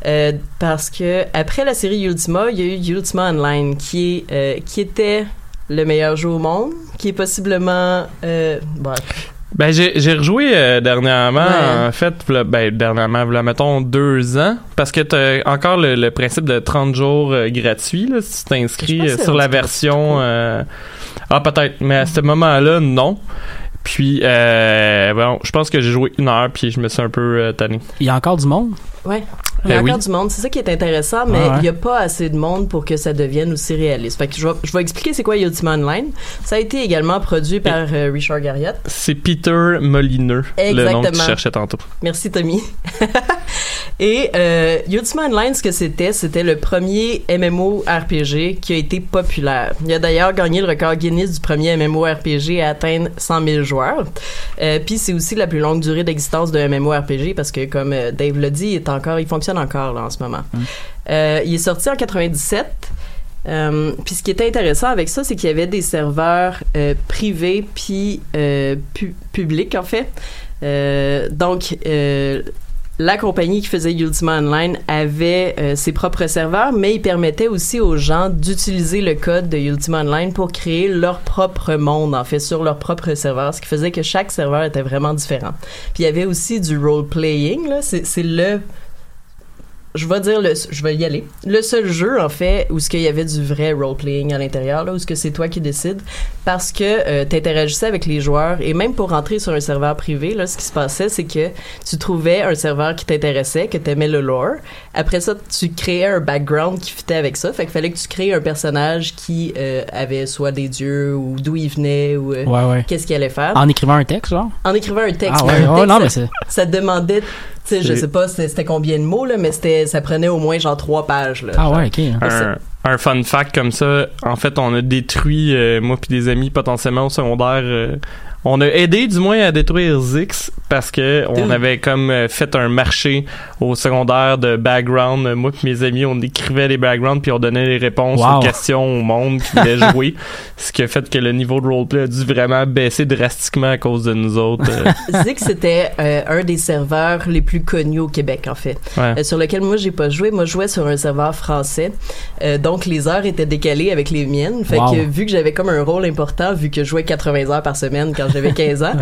Euh, parce que après la série Ultima il y a eu Ultima Online qui est qui était le meilleur jeu au monde qui est possiblement euh, bref. Ben, j'ai, j'ai rejoué euh, dernièrement, Ouais. en fait, v'là- ben, dernièrement, v'là, mettons deux ans, parce que t'as encore le, le principe de 30 jours euh, gratuits, là, si tu t'inscris euh, sur la version... euh, Ah, peut-être, mais à ce moment-là, non. Puis, euh, bon, je pense que j'ai joué une heure, puis je me suis un peu euh, tanné. Il y a encore du monde? Ouais. Il a Ben encore oui. du monde. C'est ça qui est intéressant, mais Ah ouais. il n'y a pas assez de monde pour que ça devienne aussi réaliste. Fait que je vais, je vais expliquer c'est quoi Ultima Online. Ça a été également produit par euh, Richard Garriott. C'est Peter Molineux, le nom que tu Exactement. cherchais tantôt. Merci, Tommy. [laughs] Et euh, Ultima Online, ce que c'était, c'était le premier MMORPG qui a été populaire. Il a d'ailleurs gagné le record Guinness du premier MMORPG à atteindre 100 000 joueurs. Euh, Puis c'est aussi la plus longue durée d'existence d'un MMORPG parce que, comme euh, Dave l'a dit, il, est encore, il fonctionne encore là, en ce moment. Euh, il est sorti en 97. Euh, puis ce qui était intéressant avec ça, c'est qu'il y avait des serveurs euh, privés puis pu- publics en fait. Donc la compagnie qui faisait Ultima Online avait ses propres serveurs, mais il permettait aussi aux gens d'utiliser le code de Ultima Online pour créer leur propre monde, en fait, sur leur propre serveur, ce qui faisait que chaque serveur était vraiment différent. Puis il y avait aussi du role-playing, là, c'est le je vais dire le, je vais y aller. Le seul jeu en fait où ce qu'il y avait du vrai role playing à l'intérieur là où ce que c'est toi qui décides parce que euh, t'interagissais avec les joueurs et même pour rentrer sur un serveur privé là ce qui se passait c'est que tu trouvais un serveur qui t'intéressait que t'aimais le lore après ça tu créais un background qui fitait avec ça fait qu'il fallait que tu crées un personnage qui euh, avait soit des dieux ou d'où il venait ou euh, Ouais, ouais. qu'est-ce qu'il allait faire En écrivant un texte, genre? en écrivant un texte Ah ouais, un non, ça- mais c'est. ça demandait sais je sais pas c'était c'était combien de mots là mais c'était ça prenait au moins genre trois pages là, Ah genre. ouais, ok. un, un fun fact comme ça, en fait, on a détruit, euh, moi puis des amis potentiellement au secondaire, euh, on a aidé du moins à détruire Zix parce que on avait comme euh, fait un marché au secondaire de background. Euh, Moi puis mes amis, on écrivait les backgrounds puis on donnait les réponses Wow. aux questions au monde qui voulait [laughs] jouer. Ce qui a fait que le niveau de roleplay a dû vraiment baisser drastiquement à cause de nous autres. euh. [laughs] Zix c'était euh, un des serveurs les plus connus au Québec en fait Ouais. Euh, sur lequel moi j'ai pas joué moi je jouais sur un serveur français Euh, donc les heures étaient décalées avec les miennes fait Wow. que vu que j'avais comme un rôle important vu que je jouais 80 heures par semaine quand j'avais 15 [laughs] ans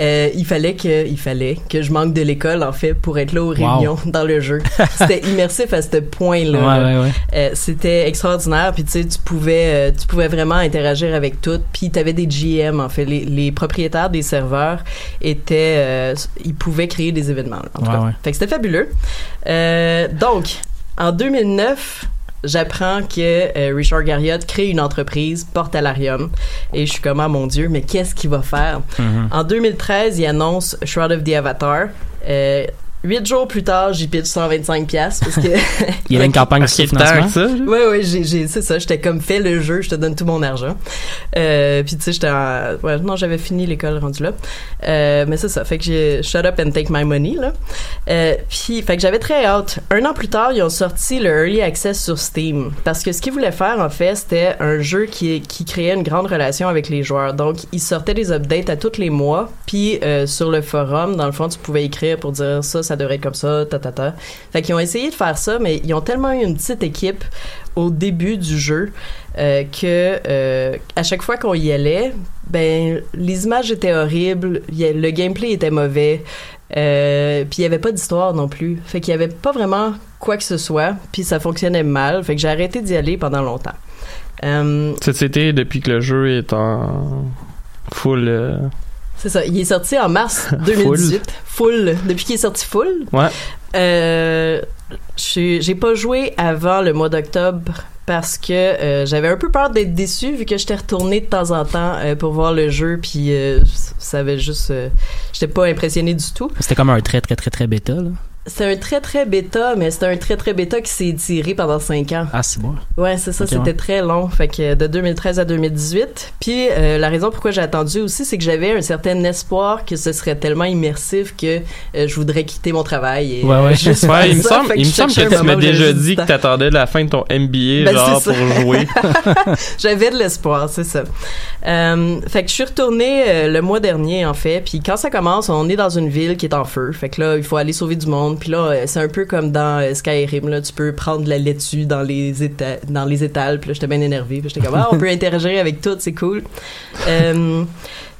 euh, il fallait que il fallait que je manque de l'école en fait pour être là aux réunions [laughs] dans le jeu c'était immersif à ce point là Ouais, ouais, ouais. Euh, c'était extraordinaire puis tu sais tu pouvais euh, tu pouvais vraiment interagir avec tout puis tu avais des GM en fait les, les propriétaires des serveurs étaient euh, ils pouvaient créer des événements là, en tout Ouais, cas. ouais. fait que c'était fabuleux donc en 2009 j'apprends que euh, Richard Garriott crée une entreprise, Portalarium. Et je suis comme, ah mon Dieu, mais qu'est-ce qu'il va faire? En 2013, il annonce Shroud of the Avatar. Euh, Huit jours plus tard, j'y pitch 125 pièces parce que [laughs] Il y avait une campagne de financement. ça. j'ai j'ai c'est ça j'étais comme fais le jeu je te donne tout mon argent. Euh, puis tu sais j'étais en- ouais non j'avais fini l'école rendu là. Euh, mais c'est ça fait que j'ai shut up and take my money là. Euh, puis fait que j'avais très hâte. Un an plus tard ils ont sorti le early access sur Steam. Parce que ce qu'ils voulaient faire en fait c'était un jeu qui qui créait une grande relation avec les joueurs. Donc ils sortaient des updates à tous les mois. Puis euh, sur le forum dans le fond tu pouvais écrire pour dire ça ça devrait être comme ça ta ta ta fait qu'ils ont essayé de faire ça mais ils ont tellement eu une petite équipe au début du jeu euh, que euh, à chaque fois qu'on y allait, ben les images étaient horribles, le gameplay était mauvais, euh, puis il y avait pas d'histoire non plus. Fait qu'il y avait pas vraiment quoi que ce soit, puis ça fonctionnait mal. Fait que j'ai arrêté d'y aller pendant longtemps. Euh, Ça, C'était depuis que le jeu est en full. C'est ça, il est sorti en mars [laughs] 2018. full. Depuis qu'il est sorti full. Ouais. Euh, j'ai pas joué avant le mois d'octobre parce que euh, j'avais un peu peur d'être déçu vu que j'étais retournée de temps en temps euh, pour voir le jeu puis euh, ça avait juste j'étais pas impressionnée du tout. C'était comme un très, très, très, très bêta, là. C'est un très très bêta mais c'était un très très bêta qui s'est tiré pendant cinq ans. Ah, c'est bon. Ouais, c'est ça, c'était ouais. très long. Fait que de 2013 à 2018. Puis euh, la raison pourquoi j'ai attendu aussi, c'est que j'avais un certain espoir que ce serait tellement immersif que euh, je voudrais quitter mon travail. Et, Ouais, ouais. faire [laughs] il me semble, il me semble que tu m'as déjà dit que t'attendais la fin de ton MBA, Ben, genre, c'est pour jouer. [laughs] J'avais de l'espoir, c'est ça. Euh, fait que je suis retournée euh, le mois dernier, en fait. Puis quand ça commence, on est dans une ville qui est en feu. Fait que là, il faut aller sauver du monde. Puis là, euh, c'est un peu comme dans euh, Skyrim. Là, tu peux prendre de la laitue dans les éta dans les étals. Puis là, j'étais bien énervée. Puis j'étais comme, ah, on peut [laughs] interagir avec tout, c'est cool. Euh,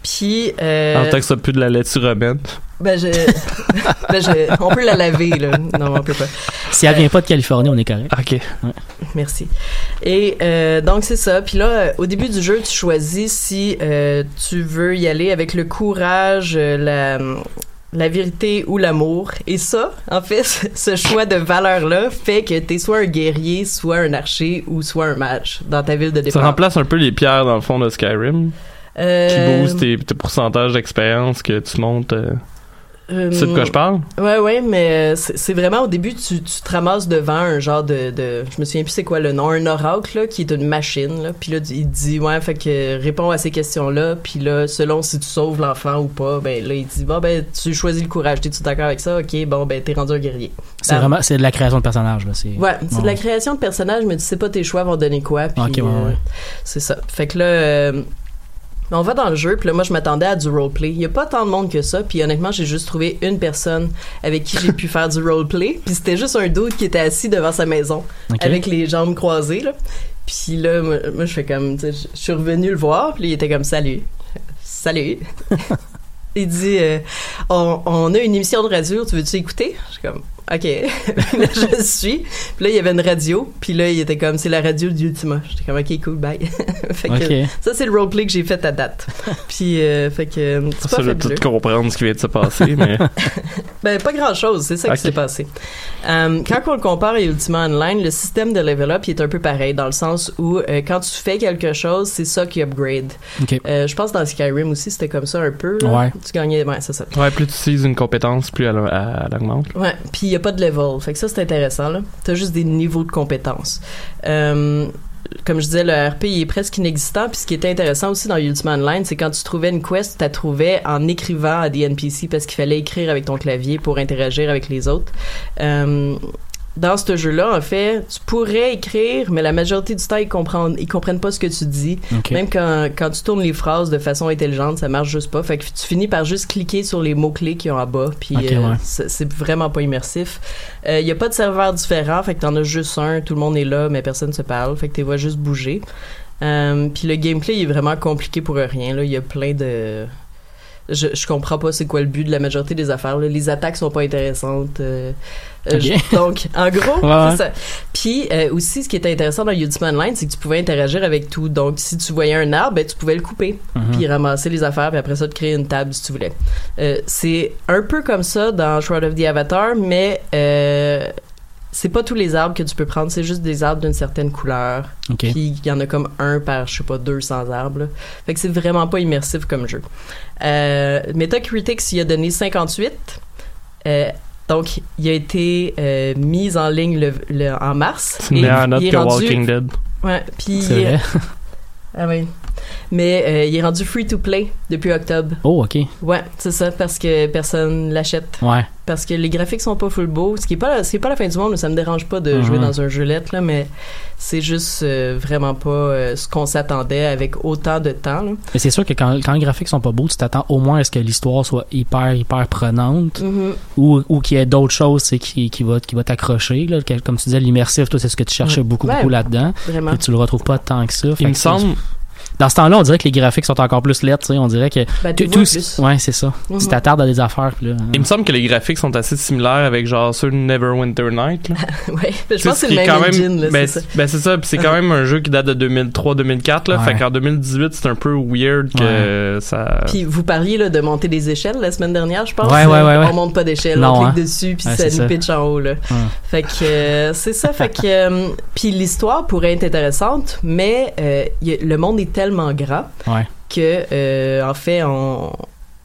puis... Euh, En tant que ça plus de la laitue romaine. ben, je, [laughs] ben, je- on peut la laver, là. Non, on peut pas. Si elle vient pas de Californie, on est correct. Ok. Merci. Et euh, donc c'est ça. Puis là, euh, au début du jeu, tu choisis si euh, tu veux y aller avec le courage, euh, la la vérité ou l'amour. Et ça, en fait, [laughs] ce choix de valeur-là fait que t'es soit un guerrier, soit un archer ou soit un mage dans ta ville de Ça départ. remplace un peu les pierres dans le fond de Skyrim, qui Euh, boostent tes, tes pourcentages d'expérience que tu montes. euh. Euh, C'est de quoi je parle? Ouais, ouais, mais euh, c'est vraiment au début, tu, tu te ramasses devant un genre de, de. Je me souviens plus c'est quoi le nom, un oracle, là, qui est une machine, là. Puis là, il te dit, ouais, fait que réponds à ces questions-là. Puis là, selon si tu sauves l'enfant ou pas, ben là, il dit, bon, ben, tu choisis le courage. T'es-tu d'accord avec ça? Ok, bon, ben, t'es rendu un guerrier. C'est vraiment, c'est de la création de personnage, là. C'est, Ouais, c'est de la création de personnages, mais tu sais pas tes choix vont donner quoi. Puis, Ok, ouais, euh, ouais. c'est ça. Fait que là, euh, on va dans le jeu, puis là, moi, je m'attendais à du roleplay. Il y a pas tant de monde que ça, puis honnêtement, j'ai juste trouvé une personne avec qui j'ai pu [laughs] faire du roleplay, puis c'était juste un dude qui était assis devant sa maison, avec les jambes croisées, là. Puis là, moi, moi, je fais comme, je suis revenu le voir, puis il était comme, salut. Salut. [laughs] Il dit, euh, on, on a une émission de radio, tu veux-tu écouter? Je suis comme, OK. [laughs] là, je suis. Puis là, il y avait une radio. Puis là, il était comme, c'est la radio d'Ultima. J'étais comme, OK, cool, bye. [laughs] fait que ça, c'est le roleplay que j'ai fait à date. [laughs] Puis, euh, fait que, euh, c'est Ça, pas je veux tout comprendre ce qui vient de se passer, mais. Ben, pas grand chose, c'est ça qui s'est passé. Euh, quand on le compare à Ultima Online, le système de level up il est un peu pareil dans le sens où euh, quand tu fais quelque chose, c'est ça qui upgrade. Ok. Euh, je pense dans Skyrim aussi, c'était comme ça un peu. là. Ouais. Tu gagnais, ouais, c'est ça. Ouais, plus tu utilises une compétence, plus elle, elle- elle augmente. Ouais, puis y a pas de level. Fait que ça c'est intéressant là. T'as juste des niveaux de compétences. Euh, comme je disais, le RP est presque inexistant. Puis ce qui était intéressant aussi dans Ultima Online, c'est quand tu trouvais une quest, tu la trouvais en écrivant à des NPC parce qu'il fallait écrire avec ton clavier pour interagir avec les autres. Euh, dans ce jeu-là, en fait, tu pourrais écrire, mais la majorité du temps, ils comprennent, ils comprennent pas ce que tu dis. Même quand, quand tu tournes les phrases de façon intelligente, ça marche juste pas. Fait que tu finis par juste cliquer sur les mots-clés qui ont en bas. Puis euh, ouais. c'est vraiment pas immersif. Il y a pas de serveur différent. Fait que t'en as juste un. Tout le monde est là, mais personne se parle. Fait que tu vois juste bouger. Euh, puis le gameplay il est vraiment compliqué pour rien. Il y a plein de... Je, je comprends pas c'est quoi le but de la majorité des affaires. là. Les attaques sont pas intéressantes. euh, euh, je- donc, en gros, [laughs] Ouais, c'est ça. Puis euh, aussi, ce qui était intéressant dans Ultima Online, c'est que tu pouvais interagir avec tout. Donc, si tu voyais un arbre, ben, tu pouvais le couper, Mhm. puis ramasser les affaires, puis après ça, te créer une table si tu voulais. Euh, c'est un peu comme ça dans Shroud of the Avatar, mais c'est pas tous les arbres que tu peux prendre, c'est juste des arbres d'une certaine couleur. Puis il y en a comme un par, je sais pas, 200 arbres. là. Fait que c'est vraiment pas immersif comme jeu. Euh, Metacritic y a donné 58. Euh, donc, il a été euh, mis en ligne le, le- en mars. C'est une meilleure note que rendu- Walking Dead. Ouais, puis... C'est vrai. [laughs] Ah oui. Mais euh, il est rendu free to play depuis octobre. Oh, ok. Ouais, c'est ça, parce que personne l'achète. Ouais. Parce que les graphiques sont pas full beau, ce qui est pas la, ce qui est pas la fin du monde, ça me dérange pas de Mhm. jouer dans un jeu lettre, là, mais c'est juste euh, vraiment pas euh, ce qu'on s'attendait avec autant de temps. là. Mais c'est sûr que quand, quand les graphiques sont pas beaux, tu t'attends au moins à ce que l'histoire soit hyper, hyper prenante Mhm. ou, ou qu'il y ait d'autres choses qui, qui va, qui va t'accrocher. Là. Que- Comme tu disais, l'immersif, toi, c'est ce que tu cherchais beaucoup, Ouais. beaucoup là-dedans. Tu le retrouves pas tant que ça. Il me semble, Dans ce temps-là, on dirait que les graphiques sont encore plus lettres, tu sais. On dirait que. Ben, tout- plus. ouais, c'est ça. Mhm. Tu t'attardes à des affaires, là. il me semble que les graphiques sont assez similaires avec genre ceux de Neverwinter Night. [laughs] ouais, je pense que ce c'est le même engine, là, ben, c'est ça. ben, c'est ça, puis c'est quand même un jeu qui date de 2003-2004 là, Ouais. fait qu'en 2018 c'est un peu weird que ça Puis vous parliez là, de monter des échelles la semaine dernière, je pense. Ouais, ouais, ouais, ouais. On monte pas d'échelle, Non, on clique hein. dessus, puis Ouais, ça nous pitch en haut. Là. Fait que euh, c'est ça. Fait que euh, puis l'histoire pourrait être intéressante, mais euh, a- le monde est tellement grand Ouais. que euh, en fait on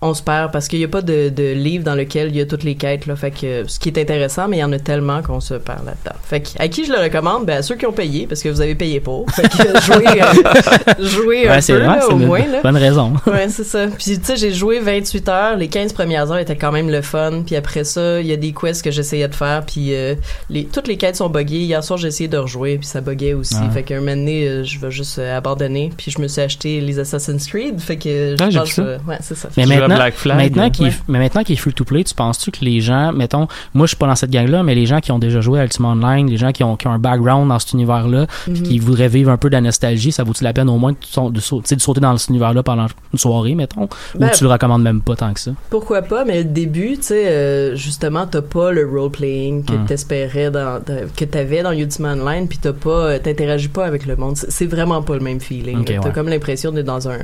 on se perd parce qu'il n'y a pas de, de livre dans lequel il y a toutes les quêtes là fait que ce qui est intéressant mais il y en a tellement qu'on se perd là-dedans fait que à qui je le recommande? Ben à ceux qui ont payé parce que vous avez payé pour fait que [laughs] jouez euh, jouez un peu ouais, là, c'est au une moins là bonne raison. [laughs] Ouais, c'est ça. Puis tu sais, j'ai joué 28 heures. Les 15 premières heures étaient quand même le fun. Puis après ça, il y a des quests que j'essayais de faire. Puis euh, les, toutes les quêtes sont buggées. Hier soir, j'ai essayé de rejouer. Puis ça buguait aussi. Ah. Fait qu'un moment donné, euh, je vais juste euh, abandonner. Puis je me suis acheté les Assassin's Creed. Fait que je Ah, pense que- Ouais, c'est ça. Mais maintenant, Black Flag. maintenant qu'il Ouais. mais maintenant qu'il est free to play, tu penses-tu que les gens, mettons, moi je suis pas dans cette gang-là, mais les gens qui ont déjà joué à Ultima Online, les gens qui ont, qui ont un background dans cet univers-là, puis Mhm. qui voudraient vivre un peu de la nostalgie, ça vaut-tu la peine au moins de, sauter dans cet univers-là pendant une soirée, mettons, Ben, ou tu le recommandes même pas tant que ça? Pourquoi pas, mais le début, tu sais, euh, justement, t'as pas le role-playing que Hum. t'espérais dans, que t'avais dans Ultima Online, puis t'as pas, euh, t'interagis pas avec le monde. C'est vraiment pas le même feeling. Ok, là. T'as ouais. comme l'impression d'être dans un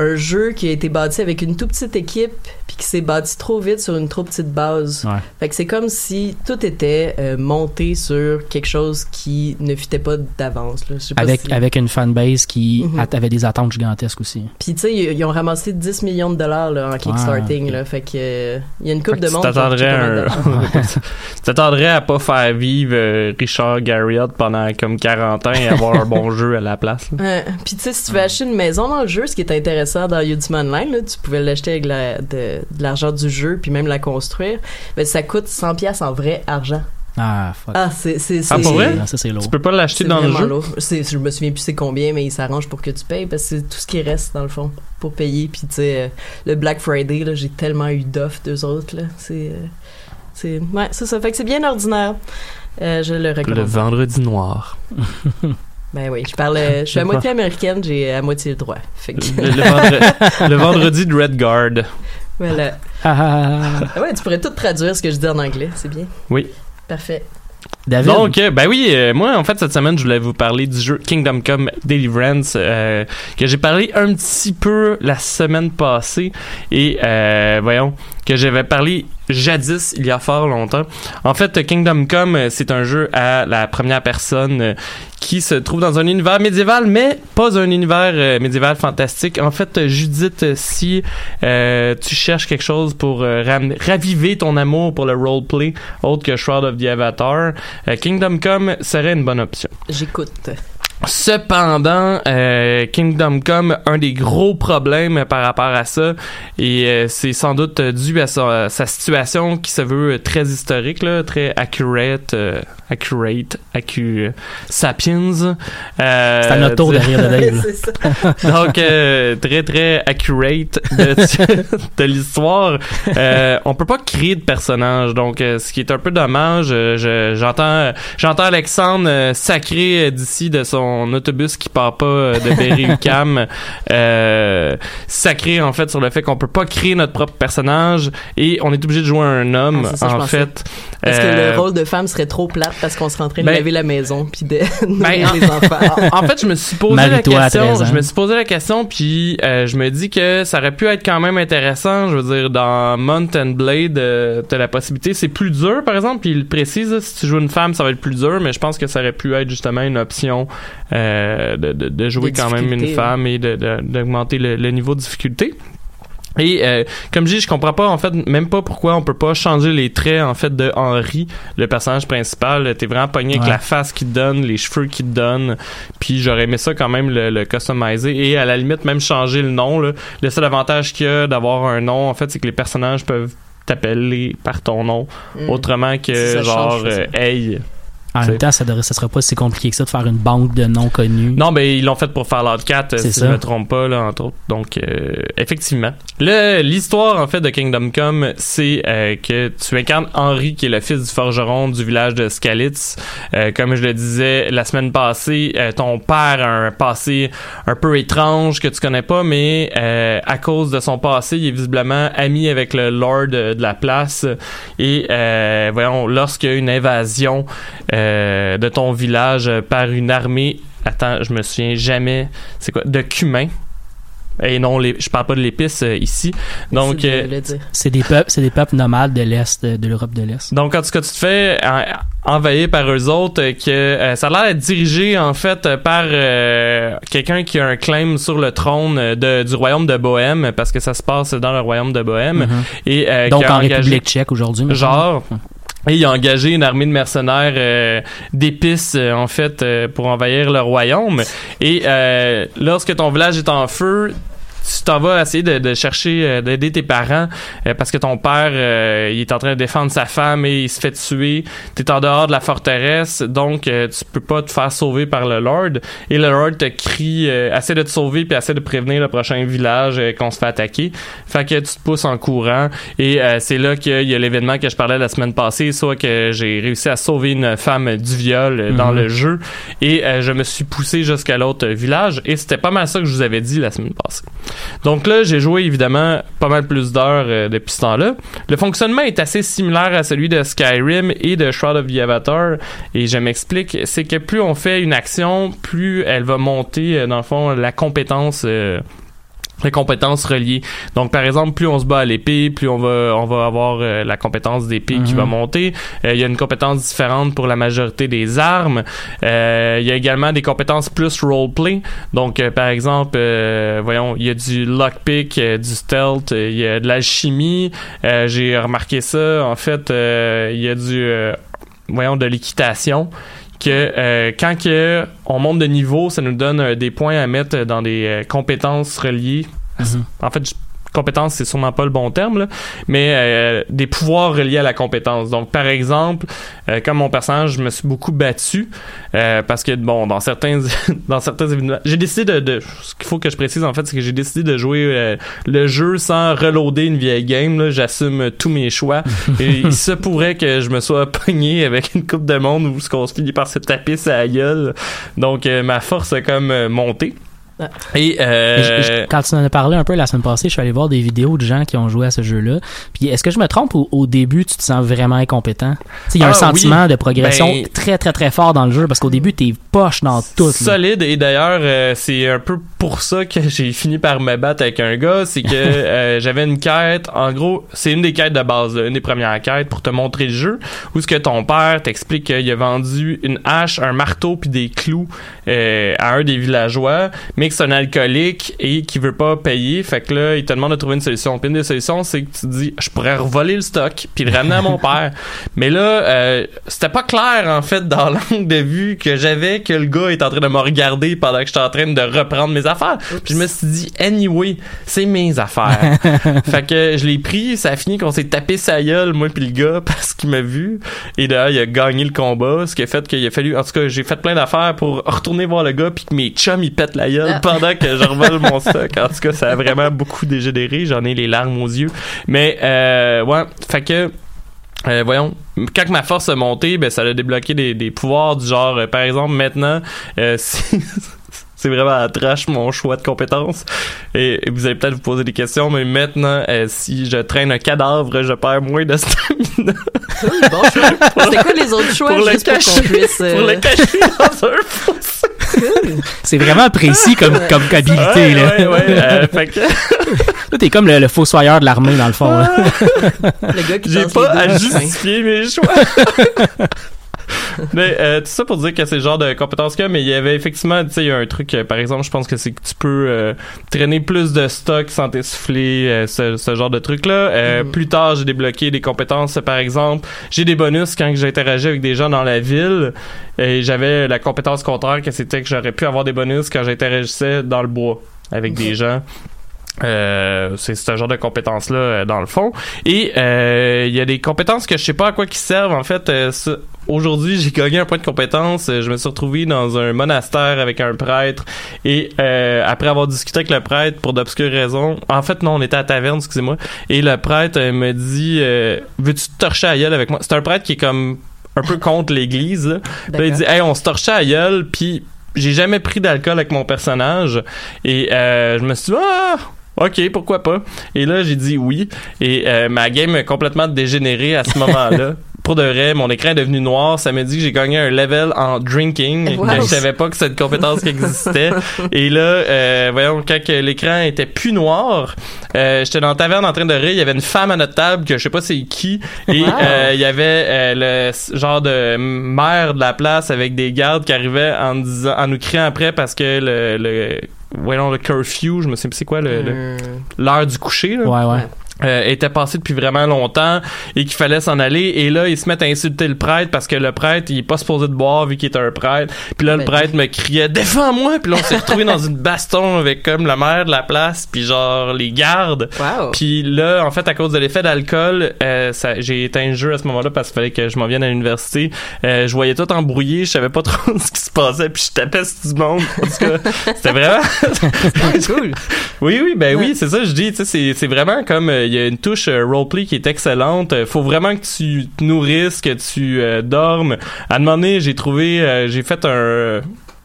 un jeu qui a été bâti avec une toute petite équipe puis qui s'est bâti trop vite sur une trop petite base. Ouais. Fait que c'est comme si tout était euh, monté sur quelque chose qui ne fitait pas d'avance. là. Pas Avec, si- avec une fanbase qui Mhm. avait des attentes gigantesques aussi. Puis tu sais, ils, ils ont ramassé 10 millions de dollars là, en kickstarting. là. Fait que euh, il y a une coupe de monde. [laughs] tu t'attendrais un... tu à pas faire vivre euh, Richard Garriott pendant comme 40 ans et avoir un bon [laughs] jeu à la place. Puis tu sais, si tu veux acheter une maison dans le jeu, ce qui est intéressant dans Ultima Online, là, tu pouvais l'acheter avec la- de, de l'argent du jeu puis même la construire, mais ça coûte 100 pièces en vrai argent. Ah, fuck. Ah, c'est c'est Ah, c'est- pour vrai? Ah, ça, c'est lourd. Tu peux pas l'acheter dans le jeu? lourd. C'est- Je me souviens plus c'est combien, mais il s'arrange pour que tu payes parce que c'est tout ce qui reste dans le fond pour payer. Puis tu sais, euh, le Black Friday, là, j'ai tellement eu d'offres d'eux autres là. C'est euh, c'est ouais, c'est ça. Fait que c'est bien ordinaire. Euh, je le recommande. Le vendredi noir. [laughs] Ben oui, je parle, euh, je suis à moitié américaine, j'ai à moitié le droit. Fait que Le, le vendre- [laughs] le vendredi de Red Guard. voilà. Ah, ah, ah. Ah ouais, tu pourrais tout traduire ce que je dis en anglais, c'est bien. Oui. Parfait. David, Donc, euh, ben oui, euh, moi, en fait, cette semaine, je voulais vous parler du jeu Kingdom Come Deliverance, euh, que j'ai parlé un petit peu la semaine passée, et euh, voyons, que j'avais parlé jadis, il y a fort longtemps. En fait, Kingdom Come, euh, c'est un jeu à la première personne euh, qui se trouve dans un univers médiéval, mais pas un univers euh, médiéval fantastique. En fait, Judith, si tu cherches quelque chose pour raviver ton amour pour le roleplay, autre que Shroud of the Avatar, Kingdom Come serait une bonne option. J'écoute. Cependant, euh, Kingdom Come, un des gros problèmes par rapport à ça, et euh, c'est sans doute dû à sa, sa situation qui se veut très historique, là, très accurate, euh, accurate, accu, sapiens. Euh, c'est à notre tour de rire de Dave. donc euh, très très accurate de, [laughs] de l'histoire. Euh, on peut pas créer de personnage, donc euh, ce qui est un peu dommage. euh, je- j'entends j'entends Alexandre euh, sacré d'ici de son ton autobus qui part pas euh, de Berry-UQAM, [laughs] euh, sacré en fait sur le fait qu'on peut pas créer notre propre personnage et on est obligé de jouer un homme Ah, ça, en fait. Est-ce que Euh, le rôle de femme serait trop plate parce qu'on serait en train de ben- laver la maison puis de [laughs] Ben, nourrir en- les enfants? en fait, je me suis posé la question. 13 ans. Je me suis posé la question, puis euh, je me dis que ça aurait pu être quand même intéressant. Je veux dire, dans Mount and Blade, euh, t'as la possibilité. C'est plus dur, par exemple. Puis il précise, si tu joues une femme, ça va être plus dur. Mais je pense que ça aurait pu être justement une option euh, de, de, de jouer quand même une femme et de- de- d'augmenter le, le niveau de difficulté. Et euh, comme je dis, je comprends pas en fait même pas pourquoi on peut pas changer les traits en fait de Henry, le personnage principal. T'es vraiment pogné avec Ouais. la face qu'il te donne, les cheveux qu'il te donne. Puis j'aurais aimé ça quand même le, le customiser et à la limite même changer le nom. Là. Le seul avantage qu'il y a d'avoir un nom en fait, c'est que les personnages peuvent t'appeler par ton nom Mm. autrement que genre change, euh. Hey. En même temps, ça, devrait, ça sera pas si compliqué que ça de faire une banque de noms connus. Non, ben ils l'ont fait pour Fallout 4, euh, C'est si ça. je me trompe pas, là, entre autres. Donc, euh, effectivement. Le- L'histoire, en fait, de Kingdom Come, c'est euh, que tu incarnes Henry, qui est le fils du forgeron du village de Skalitz. Euh, comme je le disais la semaine passée, euh, ton père a un passé un peu étrange que tu connais pas, mais euh, à cause de son passé, il est visiblement ami avec le lord de, de la place. Et, euh, voyons, lorsqu'il y a une invasion euh, de ton village euh, par une armée Attends, je me souviens jamais. C'est quoi De cumin. Et non, les, je parle pas de l'épice euh, ici. Donc, C'est euh, des peuples, c'est des peuples nomades de l'Est, de, de l'Europe de l'Est. donc en tout cas, tu te fais euh, envahir par eux autres, euh, que euh, ça a l'air d'être dirigé en fait euh, par euh, quelqu'un qui a un claim sur le trône euh, de, du royaume de Bohème, parce que ça se passe dans le royaume de Bohème. Mhm. Et euh, Donc qui a en engagé- République tchèque aujourd'hui. Genre. Et il a engagé une armée de mercenaires euh, d'épices, euh, en fait, euh, pour envahir le royaume. Et euh, lorsque ton village est en feu, tu t'en vas essayer de, de chercher, euh, d'aider tes parents, euh, parce que ton père, euh, il est en train de défendre sa femme et il se fait tuer. T'es en dehors de la forteresse, donc euh, tu peux pas te faire sauver par le Lord. Et le Lord te crie, euh, essaie de te sauver puis essaie de prévenir le prochain village qu'on se fait attaquer. Fait que tu te pousses en courant et euh, c'est là qu'il y a l'événement que je parlais la semaine passée, soit que j'ai réussi à sauver une femme du viol dans Mhm. le jeu et euh, je me suis poussé jusqu'à l'autre village et c'était pas mal ça que je vous avais dit la semaine passée. Donc là, j'ai joué évidemment pas mal plus d'heures euh, depuis ce temps-là. Le fonctionnement est assez similaire à celui de Skyrim et de Shroud of the Avatar et je m'explique, c'est que plus on fait une action, plus elle va monter euh, dans le fond la compétence euh, les compétences reliées. Donc, par exemple, plus on se bat à l'épée, plus on va, on va avoir euh, la compétence d'épée qui Mhm. va monter. Euh, Il y a une compétence différente pour la majorité des armes. Euh, Il y a également des compétences plus roleplay. Donc, euh, par exemple, euh, voyons, il y a du lockpick, du stealth, il y a de l'alchimie. Euh, J'ai remarqué ça. En fait, euh, il y a du, euh, voyons, de l'équitation que euh, quand que on monte de niveau, ça nous donne euh, des points à mettre dans des euh, compétences reliées. Mhm. En fait, compétence, c'est sûrement pas le bon terme, là, mais euh, des pouvoirs reliés à la compétence. Donc, par exemple, euh, comme mon personnage, je me suis beaucoup battu euh, parce que, bon, dans certains, [laughs] dans certains événements, j'ai décidé de, de- ce qu'il faut que je précise en fait, c'est que j'ai décidé de jouer euh, le jeu sans reloader une vieille game. là. J'assume tous mes choix [laughs] et il se pourrait que je me sois pogné avec une coupe de monde où ce qu'on se finit par se taper sa gueule. Donc, euh, ma force a comme euh, monté. Ah. Et, euh, Et je- je- quand tu en as parlé un peu la semaine passée, je suis allé voir des vidéos de gens qui ont joué à ce jeu-là. Puis est-ce que je me trompe ou au début tu te sens vraiment incompétent? Il y a Ah, un sentiment de progression Ben- très très très fort dans le jeu parce qu'au début t'es poche dans tout. là. Solide et d'ailleurs euh, c'est un peu pour ça que [laughs] j'ai fini par me battre avec un gars, c'est que [laughs] euh, j'avais une quête, en gros c'est une des quêtes de base, là, une des premières quêtes pour te montrer le jeu, où ce que ton père t'explique qu'il a vendu une hache, un marteau puis des clous euh, à un des villageois, mais que c'est un alcoolique et qui veut pas payer, fait que là il te demande de trouver une solution. Puis une des solutions c'est que tu dis je pourrais revoler le stock puis le ramener à mon [laughs] père, mais là euh, c'était pas clair en fait dans [laughs] l'angle de vue que j'avais que le gars est en train de me regarder pendant que j'étais en train de reprendre mes affaires. Puis je me suis dit anyway, c'est mes affaires. [laughs] fait que je l'ai pris, ça a fini qu'on s'est tapé sa gueule moi puis le gars parce qu'il m'a vu et d'ailleurs il a gagné le combat, ce qui a fait qu'il a fallu en tout cas, j'ai fait plein d'affaires pour retourner voir le gars puis que mes chums ils pètent la gueule. Pendant que je revole mon [laughs] stock. En tout cas, ça a vraiment beaucoup dégénéré, j'en ai les larmes aux yeux. Mais euh, ouais, fait que euh, voyons, quand ma force a monté, ben ça a débloqué des, des pouvoirs du genre, euh, par exemple, maintenant, euh, [laughs] si- c'est vraiment à trash mon choix de compétences. Et, et vous allez peut-être vous poser des questions, mais maintenant, euh, si je traîne un cadavre, je perds moins de stamina bon. C'était [laughs] quoi les autres choix pour le juste pour qu'on cacher, puisse. euh, pour le cacher dans un fossé. [laughs] C'est vraiment précis comme, comme habilité, Ouais, là. ouais, ouais. euh, fait que [laughs] Toi, t'es comme le, le fossoyeur de l'armée, dans le fond. là. Le gars qui j'ai pas à justifier mes choix. [laughs] [laughs] mais euh, tout ça pour dire que c'est le genre de compétences qu'il y a, mais il y avait effectivement, tu sais, il y a un truc, euh, par exemple, je pense que c'est que tu peux euh, traîner plus de stock sans t'essouffler, euh, ce, ce genre de truc-là. Euh, Mhm. Plus tard, j'ai débloqué des compétences, par exemple, j'ai des bonus quand j'interagis avec des gens dans la ville, et j'avais la compétence contraire que c'était que j'aurais pu avoir des bonus quand j'interagissais dans le bois avec des [laughs] gens. Euh, c'est ce genre de compétences là euh, dans le fond et euh, il y a des compétences que je sais pas à quoi qui servent en fait euh, aujourd'hui j'ai gagné un point de compétence Euh, je me suis retrouvé dans un monastère avec un prêtre et euh, après avoir discuté avec le prêtre pour d'obscures raisons en fait non on était à la taverne excusez-moi et le prêtre euh, me dit euh, veux-tu te torcher à gueule avec moi? C'est un prêtre qui est comme un peu contre l'église. Puis il dit hey on se torchait à gueule puis j'ai jamais pris d'alcool avec mon personnage et euh, je me suis dit ah OK, pourquoi pas? Et là, j'ai dit oui. Et ma game a complètement dégénéré à ce moment-là. [laughs] Pour de vrai, mon écran est devenu noir. Ça m'a dit que j'ai gagné un level en drinking. Wow. Que je savais pas que cette compétence qui existait. [laughs] Et là, euh, voyons, quand l'écran était plus noir, euh, j'étais dans la taverne en train de rire. Il y avait une femme à notre table que je sais pas c'est qui. Et Wow. euh, il y avait euh, le genre de maire de la place avec des gardes qui arrivaient en, disant, en nous criant après parce que le, le voyons le curfew, je me sais plus c'est quoi le- le Euh, l'heure du coucher là, Ouais, ouais. Euh, était passé depuis vraiment longtemps et qu'il fallait s'en aller et là ils se mettent à insulter le prêtre parce que le prêtre il est pas supposé de boire vu qu'il est un prêtre puis là le Ben, prêtre me criait défends-moi puis là on s'est retrouvé dans une baston avec comme la maire de la place puis genre les gardes Wow. puis là, en fait, à cause de l'effet d'alcool, euh, j'ai éteint le jeu à ce moment-là parce qu'il fallait que je m'en vienne à l'université. Euh, je voyais tout embrouillé, je savais pas [laughs] trop ce qui se passait, puis je tapais sur du monde. En tout cas, c'était vraiment... [laughs] cool. [laughs] oui, oui, ben oui, c'est ça je dis. Tu sais, c'est, c'est vraiment comme euh, y a une touche euh, roleplay qui est excellente. Euh, faut vraiment que tu te nourrisses, que tu euh, dormes. À un moment donné, j'ai trouvé, j'ai fait un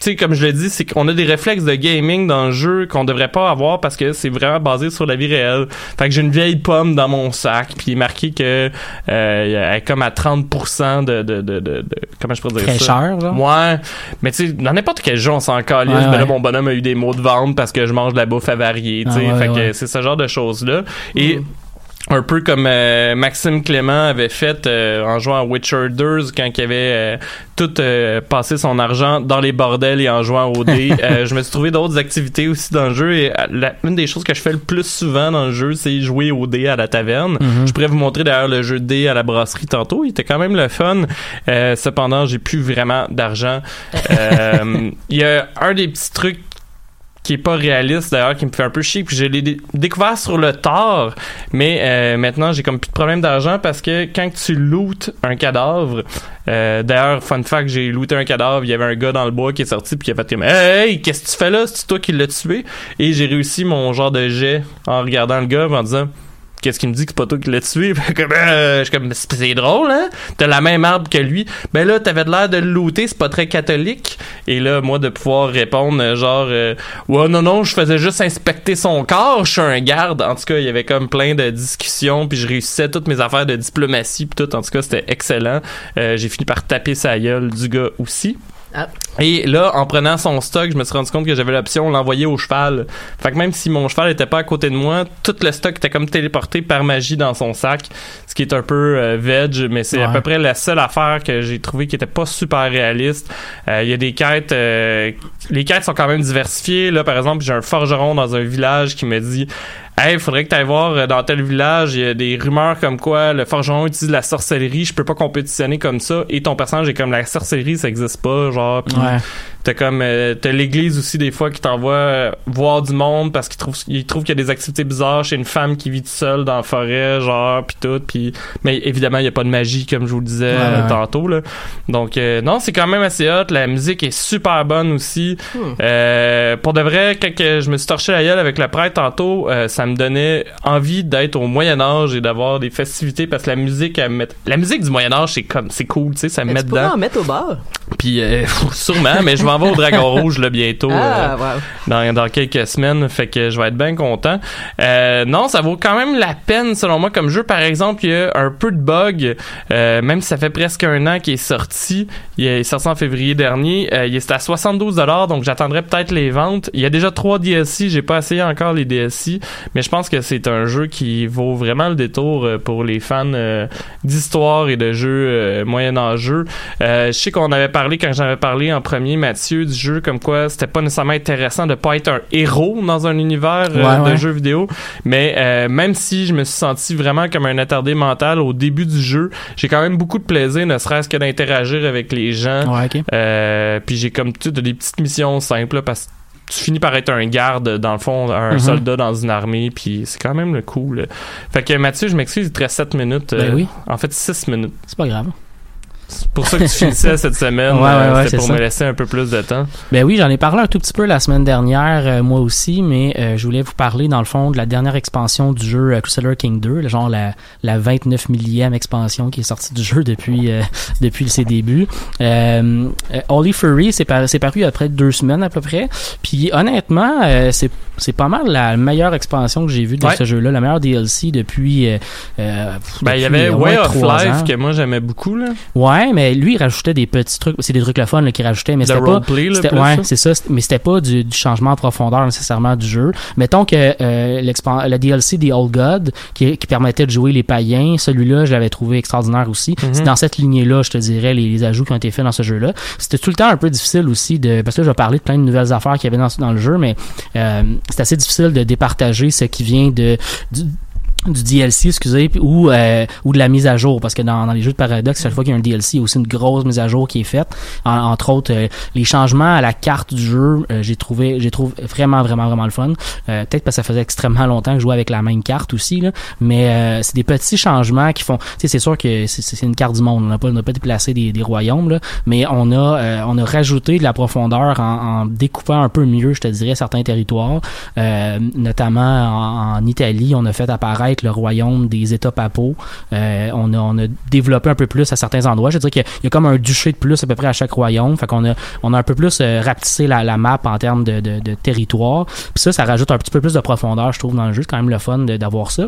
sais, comme je l'ai dit, c'est qu'on a des réflexes de gaming dans le jeu qu'on devrait pas avoir parce que c'est vraiment basé sur la vie réelle. Fait que j'ai une vieille pomme dans mon sac, puis il est marqué que euh, elle est comme à 30% de, de, de, de, de- comment je pourrais dire ça? Fraîcheur, genre. Ouais, mais tu sais, dans n'importe quel jeu, on s'en calisse. Ouais, là, mon bonhomme a eu des mots de vente parce que je mange de la bouffe avariée, tu sais. Ah, ouais, fait que c'est ce genre de choses-là. Et Mhm. Un peu comme euh, Maxime Clément avait fait euh, en jouant à Witcher 2 quand il avait euh, tout euh, passé son argent dans les bordels et en jouant au dé. [laughs] Euh, je me suis trouvé d'autres activités aussi dans le jeu et euh, la- une des choses que je fais le plus souvent dans le jeu, c'est jouer au dé à la taverne. Mhm. Je pourrais vous montrer d'ailleurs le jeu de dé à la brasserie tantôt. Il était quand même le fun. Euh, cependant, j'ai plus vraiment d'argent. Euh, [laughs] Il y a un des petits trucs qui est pas réaliste d'ailleurs qui me fait un peu chier puis je l'ai dé- découvert sur le tard mais euh, maintenant j'ai comme plus de problème d'argent parce que quand tu lootes un cadavre euh, d'ailleurs fun fact j'ai looté un cadavre il y avait un gars dans le bois qui est sorti puis qui a fait comme hey, hey, qu'est-ce que tu fais là? C'est toi qui l'as tué? Et j'ai réussi mon genre de jet en regardant le gars en disant Qu'est-ce qu'il me dit que c'est pas toi qui l'as tué? [laughs] Ben, euh, je suis comme, c'est drôle, hein? T'as la même arbre que lui. Ben là, t'avais l'air de le looter, c'est pas très catholique. Et là, moi, de pouvoir répondre, euh, genre, euh, ouais, non, non, je faisais juste inspecter son corps, je suis un garde. En tout cas, il y avait comme plein de discussions, puis je réussissais toutes mes affaires de diplomatie, puis tout. En tout cas, c'était excellent. J'ai fini par taper sa gueule du gars aussi. Ah. Et là, en prenant son stock, je me suis rendu compte que j'avais l'option de l'envoyer au cheval. Fait que même si mon cheval était pas à côté de moi, tout le stock était comme téléporté par magie dans son sac, ce qui est un peu euh, veg, mais c'est à peu près la seule affaire que j'ai trouvé qui était pas super réaliste. Euh, Il y a des quêtes, euh, les quêtes sont quand même diversifiées. Là, par exemple, j'ai un forgeron dans un village qui me dit Hey, faudrait que tu ailles voir euh, dans tel village, il y a des rumeurs comme quoi le forgeron utilise la sorcellerie, je peux pas compétitionner comme ça et ton personnage est comme la sorcellerie, ça existe pas, genre Ouais. ouais. T'as comme euh, t'as l'église aussi des fois qui t'envoie euh, voir du monde parce qu'ils trouvent ils trouvent qu'il y a des activités bizarres chez une femme qui vit toute seule dans la forêt genre puis tout puis mais évidemment il y a pas de magie comme je vous le disais Ouais, euh, ouais. tantôt là. Donc euh, non, c'est quand même assez hot, la musique est super bonne aussi. Hmm. Euh, pour de vrai quand je me suis torché la gueule avec le prêtre tantôt, euh, ça me donnait envie d'être au Moyen Âge et d'avoir des festivités parce que la musique elle me met- la musique du Moyen Âge c'est comme c'est cool, tu sais, ça me met dedans. en mettre au bar. Puis euh, [laughs] sûrement, mais je m'en vais au Dragon [laughs] Rouge là bientôt. Ah, euh, wow. dans, dans quelques semaines, fait que je vais être bien content. Euh, non, ça vaut quand même la peine selon moi comme jeu. Par exemple, il y a un peu de bugs, euh, même si ça fait presque un an qu'il est sorti. Il est sorti en février dernier. Il est à 72 donc j'attendrai peut-être les ventes. Il y a déjà trois DLC, j'ai pas essayé encore les DLC, mais je pense que c'est un jeu qui vaut vraiment le détour pour les fans euh, d'histoire et de jeux euh, moyen-âgeux. Euh, je sais qu'on avait parlé quand j'avais parlé en premier, Mathieu, du jeu comme quoi c'était pas nécessairement intéressant de pas être un héros dans un univers euh, Ouais, de ouais. jeux vidéo, mais euh, même si je me suis senti vraiment comme un attardé mental au début du jeu, j'ai quand même beaucoup de plaisir, ne serait-ce que d'interagir avec les gens. Ouais. Euh, puis j'ai comme tout des petites missions simples là, parce que tu finis par être un garde dans le fond un Mhm. soldat dans une armée puis c'est quand même le cool fait que Mathieu je m'excuse il te reste 7 minutes Ben euh, oui. en fait 6 minutes C'est pas grave. C'est pour ça que tu finissais [laughs] cette semaine Ouais, ouais, euh, ouais, c'est pour ça. me laisser un peu plus de temps Ben oui, j'en ai parlé un tout petit peu la semaine dernière, euh, moi aussi, mais euh, je voulais vous parler dans le fond de la dernière expansion du jeu Crusader King 2, le genre la, la 29 millième expansion qui est sortie du jeu depuis euh, [laughs] depuis ses débuts. Euh, Holy Fury, c'est par, c'est paru après deux semaines à peu près. Puis honnêtement, c'est c'est pas mal la meilleure expansion que j'ai vue de Ouais. ce jeu-là, la meilleure DLC depuis. Euh, euh, ben il y avait euh, Way ouais, of Life ans. que moi j'aimais beaucoup là Ouais, mais lui il rajoutait des petits trucs, c'est des trucs le fun là, qu'il rajoutait, mais c'était pas là ouais, c'est ça. Mais c'était pas du, du changement en profondeur nécessairement du jeu. Mettons que euh, la DLC des Old God, qui, qui permettait de jouer les païens, celui-là, je l'avais trouvé extraordinaire aussi. Mhm. C'est dans cette lignée-là, je te dirais, les, les ajouts qui ont été faits dans ce jeu-là. C'était tout le temps un peu difficile aussi de... Parce que là, je vais parler de plein de nouvelles affaires qu'il y avait dans, dans le jeu, mais euh, c'est assez difficile de départager ce qui vient de... du DLC, excusez, ou euh, ou de la mise à jour, parce que dans, dans les jeux de Paradox, chaque fois qu'il y a un DLC, il y a aussi une grosse mise à jour qui est faite. En- entre autres, euh, les changements à la carte du jeu, euh, j'ai trouvé, j'ai trouvé vraiment, vraiment, vraiment le fun. Euh, Peut-être parce que ça faisait extrêmement longtemps que je jouais avec la même carte aussi, là. mais euh, c'est des petits changements qui font. Tu sais, c'est sûr que c'est- une carte du monde. On n'a pas, on n'a pas déplacé des, des royaumes, là, mais on a, euh, on a rajouté de la profondeur en, en découpant un peu mieux, je te dirais, certains territoires. Notamment en, en Italie, on a fait apparaître le royaume des États papaux. Euh, on, a, on a développé un peu plus à certains endroits. Je dire qu'il y y a comme un duché de plus à peu près à chaque royaume. Fait qu'on a, on a un peu plus euh, rapetissé la, la map en termes de, de, de territoire. Puis ça, ça rajoute un petit peu plus de profondeur, je trouve, dans le jeu. C'est quand même le fun d'avoir ça.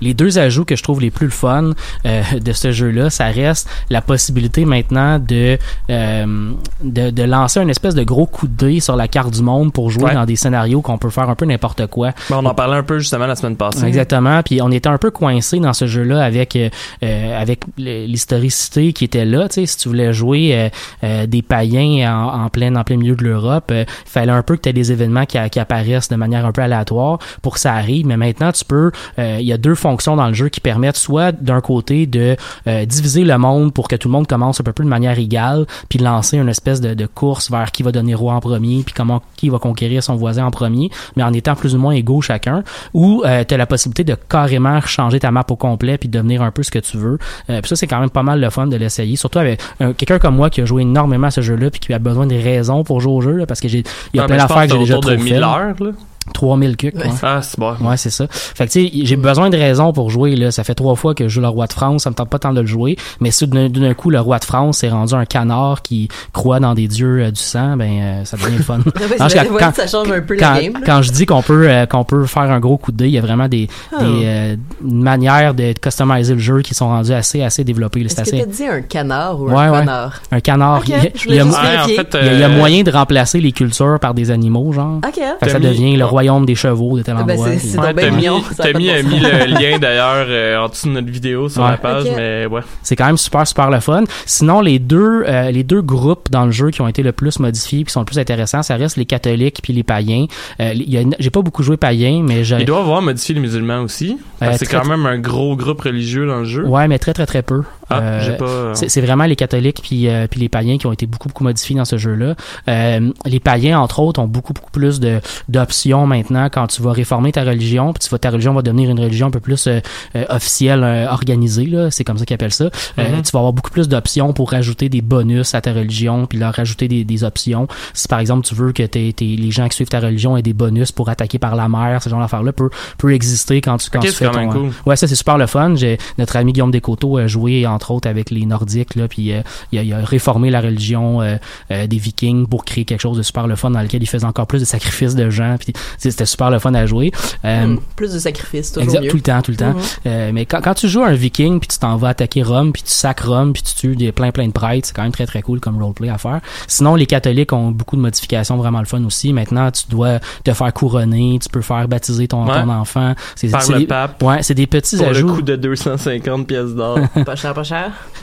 Les deux ajouts que je trouve les plus le fun euh, de ce jeu-là, ça reste la possibilité maintenant de, euh, de de lancer une espèce de gros coup de dé sur la carte du monde pour jouer Ouais. dans des scénarios qu'on peut faire un peu n'importe quoi. Ben, on en parlait un peu justement la semaine passée Exactement. Puis on était un peu coincé dans ce jeu-là avec euh, euh, avec l'historicité qui était là. Tu sais, si tu voulais jouer euh, euh, des païens en, en plein en plein milieu de l'Europe, euh, il fallait un peu que tu aies des événements qui, qui apparaissent de manière un peu aléatoire pour que ça arrive. Mais maintenant, tu peux. euh, Il y a deux fonctions dans le jeu qui permettent soit d'un côté de euh, diviser le monde pour que tout le monde commence un peu plus de manière égale, puis lancer une espèce de, de course vers qui va donner roi en premier, puis comment qui va conquérir son voisin en premier, mais en étant plus ou moins égaux chacun. Ou euh, tu as la possibilité de carrément changer ta map au complet puis devenir un peu ce que tu veux. Euh, puis ça c'est quand même pas mal le fun de l'essayer, surtout avec quelqu'un comme moi qui a joué énormément à ce jeu-là puis qui a besoin de raisons pour jouer au jeu là, parce que j'ai il y a plein d'affaires que j'ai déjà de trop 1000 fait. heures là 3000 cucs. ouais. ah c'est bon Ouais, c'est ça. Fait que tu sais, j'ai besoin de raisons pour jouer là. Ça fait trois fois que je joue le roi de France, ça me tente pas tant de le jouer. Mais si d'un coup le roi de France est rendu un canard qui croit dans des dieux euh, du sang, ben euh, ça devient le fun. [laughs] Que ouais, quand- ça change un peu quand, la game. quand je dis qu'on peut euh, qu'on peut faire un gros coup de dé, il y a vraiment des, Ah. des euh, manières de customiser le jeu qui sont rendues assez assez développées. Est-ce que assez t'as dit un canard ou Ouais, un ouais. renard? un canard. Il, y a- il y Ouais, en fait, il y a- moyen de remplacer les cultures par des animaux, genre. Ok. Fait que ça devient le Ouais. Royaume des chevaux de tel Ah, ben, endroit. c'est- Ouais, mignon, ça a mis, euh, mis le lien d'ailleurs euh, en dessous de notre vidéo sur Ouais. la page, mais ouais. C'est quand même super, super le fun. Sinon, les deux, euh, les deux groupes dans le jeu qui ont été le plus modifiés, qui sont le plus intéressants, ça reste les catholiques puis les païens. Euh, j'ai pas beaucoup joué païens, mais j'ai, Il doit avoir modifié les musulmans aussi. Euh, c'est très- quand même un gros groupe religieux dans le jeu. ouais, mais très très très peu. Ah, Euh, pas. c'est vraiment les catholiques puis, euh, puis les païens qui ont été beaucoup beaucoup modifiés dans ce jeu-là. Euh, les païens entre autres ont beaucoup beaucoup plus de d'options maintenant quand tu vas réformer ta religion, puis tu vas ta religion va devenir une religion un peu plus euh, euh, officielle, euh, organisée c'est comme ça qu'ils appellent ça. Euh, Mhm. Tu vas avoir beaucoup plus d'options pour rajouter des bonus à ta religion puis leur rajouter des, des options. Si par exemple tu veux que t'aies- t'aies- les gens qui suivent ta religion aient des bonus pour attaquer par la mer, ce genre d'affaires-là peut peut exister quand tu quand Ok, tu fais quand ton, cool. Ouais, ça c'est super le fun. J'ai notre ami Guillaume Descoteaux a joué entre autres avec les Nordiques là, puis euh, il, a, il a réformé la religion euh, euh, des Vikings pour créer quelque chose de super le fun dans lequel il faisait encore plus de sacrifices de gens. Puis tu sais, c'était super le fun à jouer. Euh, Hmm, plus de sacrifices, toujours Exact, mieux. tout le temps, tout le temps. Mhm. Euh, mais quand, quand tu joues un viking puis tu t'en vas attaquer Rome puis tu sacres Rome puis tu tues des plein plein de prêtres, c'est quand même très très cool comme roleplay à faire. Sinon les catholiques ont beaucoup de modifications vraiment le fun aussi. Maintenant tu dois te faire couronner, tu peux faire baptiser ton, Ouais. ton enfant. C'est Par le des- pape. Ouais, c'est des petits Pour le ajouts. coût de 250 pièces d'or. Pas cher, pas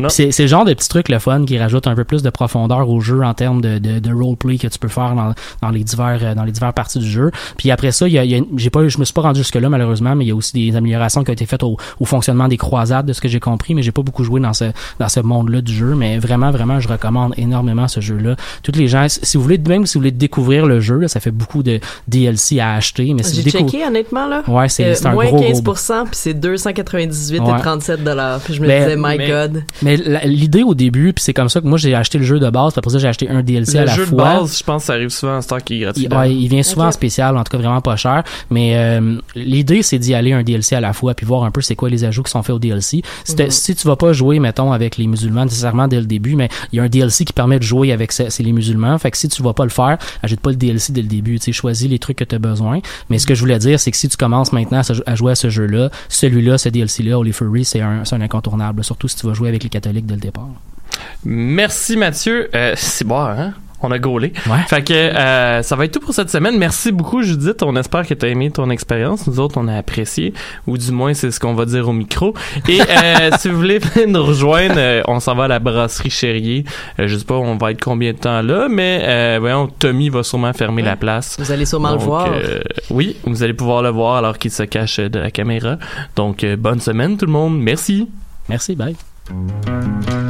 C'est c'est le genre de petits trucs le fun qui rajoutent un peu plus de profondeur au jeu en termes de, de, de roleplay que tu peux faire dans, dans les divers euh, dans les divers parties du jeu. Puis après ça, il y a, il y a- j'ai pas je me suis pas rendu jusque là malheureusement, mais il y a aussi des améliorations qui ont été faites au, au fonctionnement des croisades de ce que j'ai compris, mais j'ai pas beaucoup joué dans ce dans ce monde-là du jeu, mais vraiment vraiment je recommande énormément ce jeu-là. Toutes les gens si vous voulez même si vous voulez découvrir le jeu, là, ça fait beaucoup de DLC à acheter, mais si J'ai checké, honnêtement, là. Ouais, c'est Euh, un moins gros, gros 15%, puis c'est 298 Ouais. et 37 dollars. Puis je me Mais- disais, my Mais l'idée au début, puis c'est comme ça que moi j'ai acheté le jeu de base, puis après ça j'ai acheté un DLC à Le la jeu de fois. base, je pense que ça arrive souvent en stock qui est gratuit. Il, ouais, il vient souvent en spécial, en tout cas vraiment pas cher. Mais euh, l'idée, c'est d'y aller un DLC à la fois, puis voir un peu c'est quoi les ajouts qui sont faits au DLC. Si, t'as- si tu vas pas jouer, mettons, avec les musulmans nécessairement dès le début, mais il y a un DLC qui permet de jouer avec ces- c'est les musulmans. Fait que si tu vas pas le faire, ajoute pas le DLC dès le début. Tu sais, choisis les trucs que tu as besoin. Mais ce que je voulais dire, c'est que si tu commences maintenant à, à jouer à ce jeu-là, celui-là, ce DLC-là, Holy Fury, c'est un, c'est un incontournable. Surtout si tu vas jouer avec les catholiques dès le départ. Merci Mathieu. Euh, c'est bon, hein? On a gaulé. Ouais. Fait que euh, ça va être tout pour cette semaine. Merci beaucoup Judith. On espère que tu as aimé ton expérience. Nous autres, on a apprécié. Ou du moins, c'est ce qu'on va dire au micro. Et euh, [laughs] si vous voulez venir nous rejoindre, euh, on s'en va à la brasserie Chérier. Je sais pas on va être combien de temps là, mais voyons, Tommy va sûrement fermer la place. Vous allez sûrement le voir. oui, vous allez pouvoir le voir alors qu'il se cache de la caméra. Donc, bonne semaine tout le monde. Merci. Merci, bye. うん